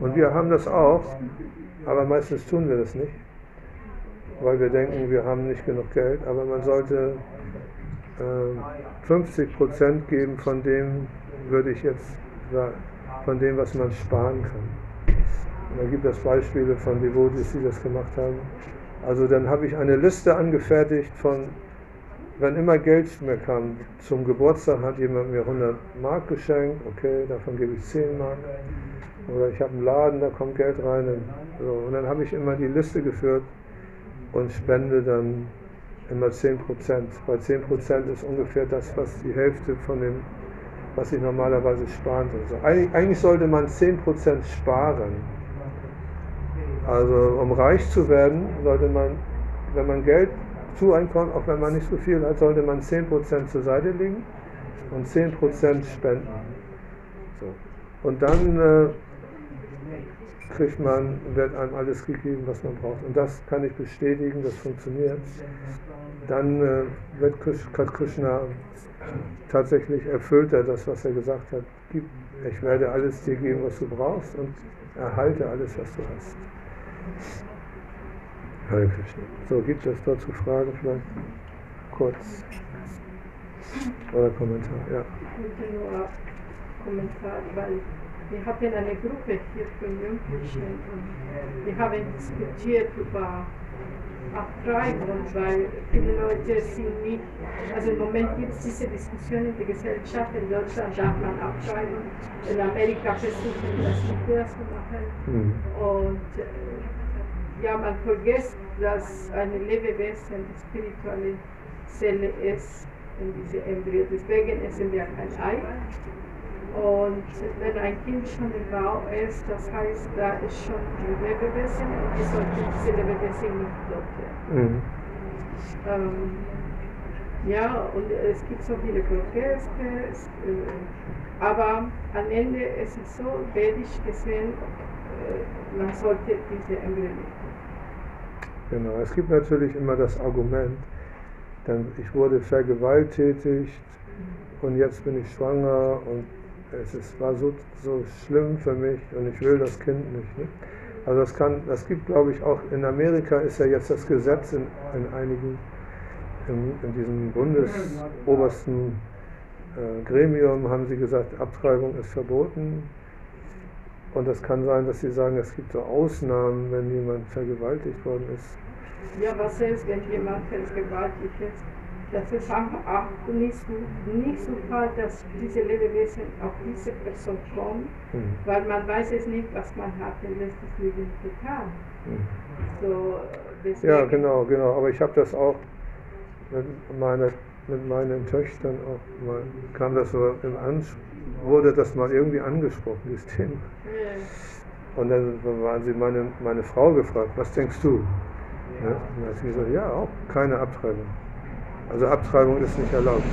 Und wir haben das auch, aber meistens tun wir das nicht, weil wir denken, wir haben nicht genug Geld. Aber man sollte äh, 50 Prozent geben von dem, würde ich jetzt sagen, von dem, was man sparen kann. Da gibt es Beispiele von Devotis, die das gemacht haben. Also dann habe ich eine Liste angefertigt von, wenn immer Geld mehr kam, zum Geburtstag hat jemand mir 100 Mark geschenkt, okay, davon gebe ich 10 Mark. Oder ich habe einen Laden, da kommt Geld rein. Und, so. und dann habe ich immer die Liste geführt und spende dann immer 10 Prozent. Weil 10 Prozent ist ungefähr das, was die Hälfte von dem, was ich normalerweise sparen soll. Also eigentlich, eigentlich sollte man 10 Prozent sparen. Also um reich zu werden, sollte man, wenn man Geld zu einkommt, auch wenn man nicht so viel hat, sollte man 10% zur Seite legen und 10% spenden. So. Und dann äh, kriegt man, wird einem alles gegeben, was man braucht. Und das kann ich bestätigen, das funktioniert. Dann äh, wird Krishna tatsächlich erfüllt er das, was er gesagt hat. Ich werde alles dir geben, was du brauchst und erhalte alles, was du hast. Hare Krishna. So, gibt es dazu Fragen vielleicht? Kurz. Oder Kommentar, ja. Ich wollte nur Kommentar, weil wir hatten eine Gruppe hier von Jugendlichen und wir haben diskutiert über Abtreibung, weil viele Leute sind nicht, also im Moment gibt es diese Diskussion in der Gesellschaft, in Deutschland darf man abtreiben, in Amerika versuchen das nicht mehr zu machen Mhm. und äh, ja, man vergisst, dass eine Lebewesen die spirituelle Zelle ist in diese Embryo. Deswegen essen wir kein Ei. Und wenn ein Kind schon im Bauch ist, das heißt, da ist schon ein Lebewesen und es sollte diese Lebewesen nicht werden. Mhm. Ähm, ja, und es gibt so viele Proteste, es, äh, aber am Ende ist es so, vedisch gesehen, äh, man sollte diese Embryo nicht. Genau, es gibt natürlich immer das Argument, dann ich wurde vergewaltigt und jetzt bin ich schwanger und es ist, war so, so schlimm für mich und ich will das Kind nicht. Ne? Also das kann, das gibt glaube ich auch, in Amerika ist ja jetzt das Gesetz in, in einigen, in, in diesem bundesobersten äh, Gremium haben sie gesagt, Abtreibung ist verboten. Und es kann sein, dass sie sagen, es gibt so Ausnahmen, wenn jemand vergewaltigt worden ist. Ja, was ist, wenn jemand vergewaltigt ist? Das ist einfach auch nicht so, nicht so Fall, dass diese Lebewesen auf diese Person kommen, Mhm. weil man weiß es nicht, was man hat im letzten Leben getan. Mhm. So, Ja, genau, genau. Aber ich habe das auch mit, meine, mit meinen Töchtern auch mal, kam das so im Ans wurde das mal irgendwie angesprochen, dieses Thema. Und dann waren sie meine, meine Frau gefragt, was denkst du? Ja, und dann hat sie gesagt, ja, auch keine Abtreibung. Also Abtreibung ist nicht erlaubt.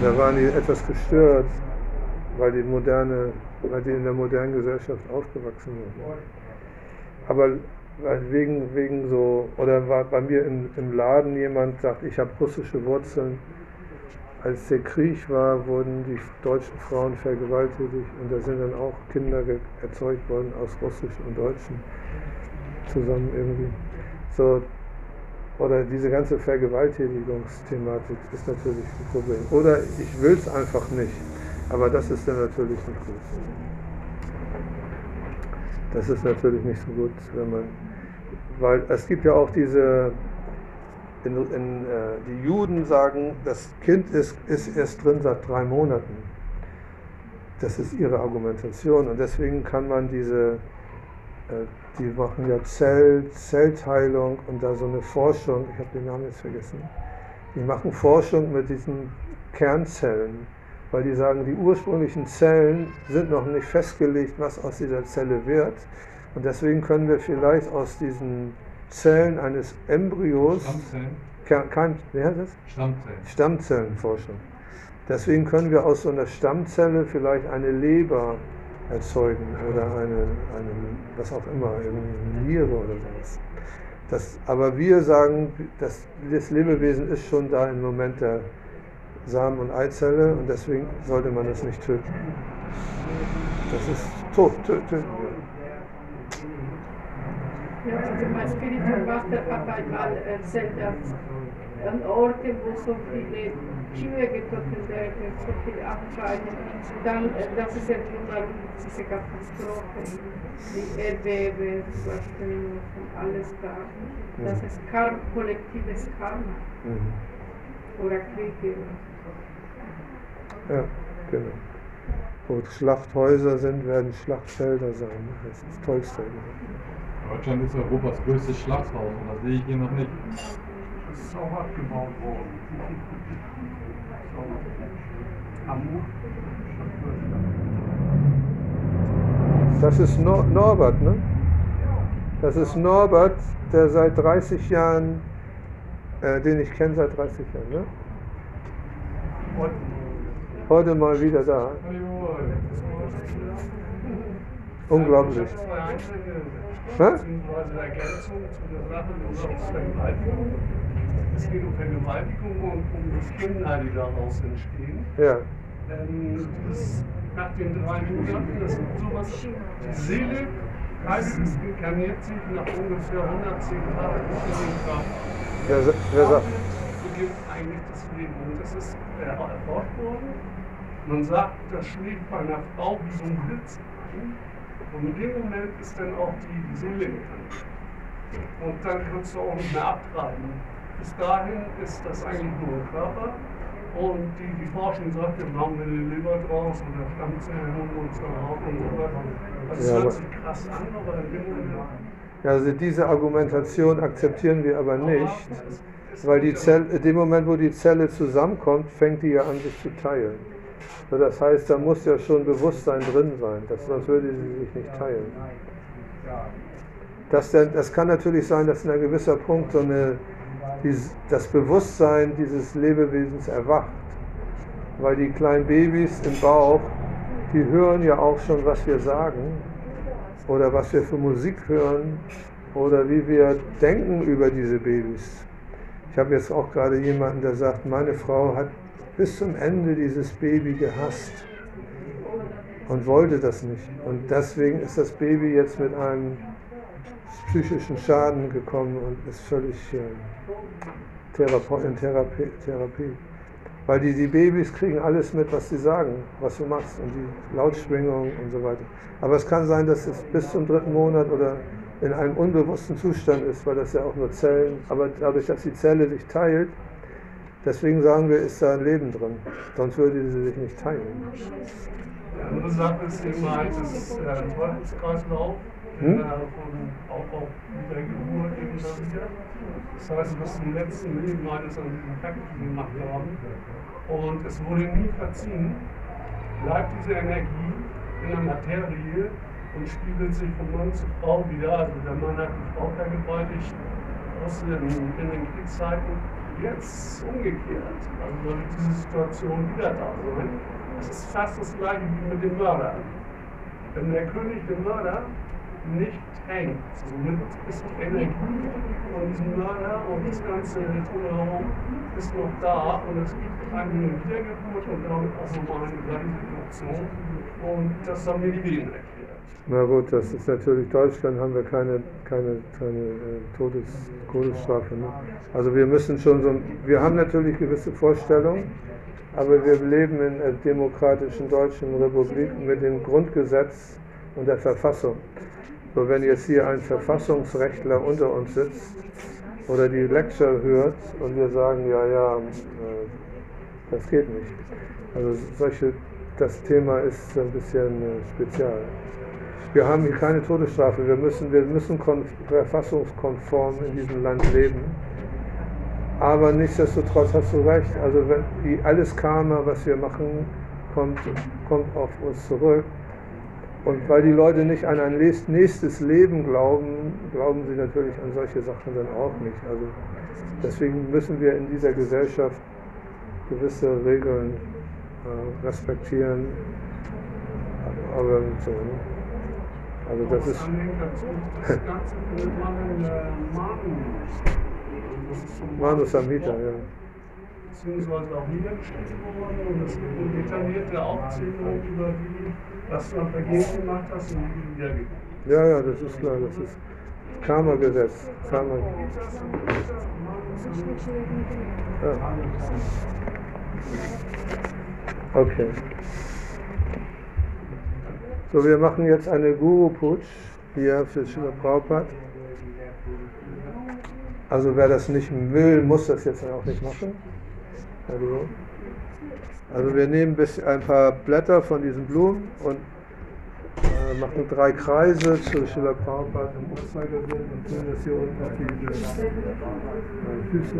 Da waren die etwas gestört, weil die moderne, weil die in der modernen Gesellschaft aufgewachsen sind. Aber wegen, wegen so, oder war bei mir im, im Laden jemand sagt, ich habe russische Wurzeln. Als der Krieg war, wurden die deutschen Frauen vergewaltigt und da sind dann auch Kinder erzeugt worden aus russischen und deutschen zusammen irgendwie. So, oder diese ganze Vergewaltigungsthematik ist natürlich ein Problem. Oder ich will es einfach nicht, aber das ist dann natürlich nicht gut. Das ist natürlich nicht so gut, wenn man, weil es gibt ja auch diese, in, in, äh, die Juden sagen, das Kind ist, ist erst drin seit drei Monaten. Das ist ihre Argumentation und deswegen kann man diese, äh, die machen ja Zell, Zellteilung und da so eine Forschung, ich habe den Namen jetzt vergessen, die machen Forschung mit diesen Kernzellen weil die sagen, die ursprünglichen Zellen sind noch nicht festgelegt, was aus dieser Zelle wird. Und deswegen können wir vielleicht aus diesen Zellen eines Embryos, Stammzellen? kein, kein, wie heißt das? Stammzellen. Stammzellenforschung. Deswegen können wir aus so einer Stammzelle vielleicht eine Leber erzeugen oder eine, eine was auch immer, eine Niere oder sowas. Das, aber wir sagen, das, das Lebewesen ist schon da im Moment der Samen- und Eizelle und deswegen sollte man es nicht töten. Das ist tot, töten. Also mein Spiritual Master hat einmal erzählt, dass an Orten, wo so viele Kühe getötet werden, so viele Abscheiden, dann, das ist ja immer diese Katastrophe, die Erdbeben, und alles da. Das ist Karma, kollektives Karma oder Kriege. Ja, genau. Wo Schlachthäuser sind, werden Schlachtfelder sein. Das ist das Tollste. Deutschland ist Europas größtes Schlachthaus und das sehe ich hier noch nicht. Das ist auch abgebaut worden. Das ist Nor Norbert, ne? Das ist Norbert, der seit 30 Jahren, äh, den ich kenne seit 30 Jahren, ne? Heute mal wieder da. Unglaublich. Vergewaltigung. Es geht um Vergewaltigung und um die Kinder, die daraus entstehen. Ja, Ähm, das, nach den drei Monaten, das ist sowas, die Seele, heißt es, inkarniert sich nach ungefähr 110 Tagen in den Körper. sa- wer sagt, beginnt eigentlich das Leben. Und das ist erforscht worden. Man sagt, das schlägt bei einer Frau wie so ein Blitz ein. Und in dem Moment ist dann auch die Seele inkarniert. Und dann kannst du auch nicht mehr abtreiben. Bis dahin ist das eigentlich nur ein Körper. Und die, die Forschung sagt, wir brauchen eine Leber draus oder Stammzellen und so Haut und so weiter. Also es Ja, hört sich krass an, aber in dem Moment. also diese Argumentation akzeptieren wir aber nicht, weil die Zelle, in dem Moment, wo die Zelle zusammenkommt, fängt die ja an, sich zu teilen. Das heißt, da muss ja schon Bewusstsein drin sein, das, sonst würde sie sich nicht teilen. Das, das kann natürlich sein, dass in einem gewisser Punkt so eine, das Bewusstsein dieses Lebewesens erwacht. Weil die kleinen Babys im Bauch, die hören ja auch schon, was wir sagen oder was wir für Musik hören oder wie wir denken über diese Babys. Ich habe jetzt auch gerade jemanden, der sagt, meine Frau hat bis zum Ende dieses Baby gehasst und wollte das nicht. Und deswegen ist das Baby jetzt mit einem psychischen Schaden gekommen und ist völlig äh, Therape in Therapie, Therapie. Weil die, die Babys kriegen alles mit, was sie sagen, was du machst und die Lautschwingung und so weiter. Aber es kann sein, dass es bis zum dritten Monat oder in einem unbewussten Zustand ist, weil das ja auch nur Zellen, aber dadurch, dass die Zelle sich teilt, deswegen sagen wir, ist da ein Leben drin. Sonst würde sie sich nicht teilen. Andere Sache ist eben halt das äh, Teufelskreislauf, Hm? der von auch auf Wiedergeburt eben basiert. Das heißt, bis zum letzten Leben eines an diesen Fakten gemacht haben und es wurde nie verziehen, bleibt diese Energie in der Materie und spiegelt sich von Mann zu Frau wieder. Also der Mann hat die Frau vergewaltigt aus den, in den Kriegszeiten. Jetzt umgekehrt. Also diese Situation wieder da sein. Es ist fast das gleiche wie mit dem Mörder. Wenn der König den Mörder nicht hängt. Somit ist die Energie von diesem Mörder und das ganze Drumherum ist noch da und es gibt eine Wiedergeburt und damit auch nochmal eine gleiche Situation. Und das haben mir die Medien erklärt. Na gut, das ist natürlich Deutschland, haben wir keine, keine, keine äh, Todes, Todesstrafe. Ne? Also wir müssen schon so, wir haben natürlich gewisse Vorstellungen, aber wir leben in einer demokratischen deutschen Republik mit dem Grundgesetz und der Verfassung. So, wenn jetzt hier ein Verfassungsrechtler unter uns sitzt oder die Lecture hört und wir sagen, ja, ja, äh, das geht nicht. Also solche, das Thema ist ein bisschen äh, spezial. Wir haben hier keine Todesstrafe. Wir müssen, wir müssen verfassungskonform in diesem Land leben. Aber nichtsdestotrotz hast du recht. Also wenn, alles Karma, was wir machen, kommt, kommt auf uns zurück. Und weil die Leute nicht an ein nächstes Leben glauben, glauben sie natürlich an solche Sachen dann auch nicht. Also deswegen müssen wir in dieser Gesellschaft gewisse Regeln äh, respektieren. Aber so, ne? Also das ist. Das Ganze findet man in der Manu. Samhita, ja. Beziehungsweise auch niedergeschrieben worden und es gibt eine detaillierte Aufzählung über die, was du an Vergehen gemacht hast und wie du wiedergegeben Ja, ja, das ist klar. Das ist Karma-Gesetz. Karma. Ja. Okay. So, wir machen jetzt eine Guru-Putsch hier für Srila Prabhupada. Also wer das nicht will, muss das jetzt auch nicht machen. Also, also wir nehmen ein paar Blätter von diesen Blumen und äh, machen drei Kreise zu Srila Prabhupada im Uhrzeigersinn und tun das hier unten auf äh, Füße.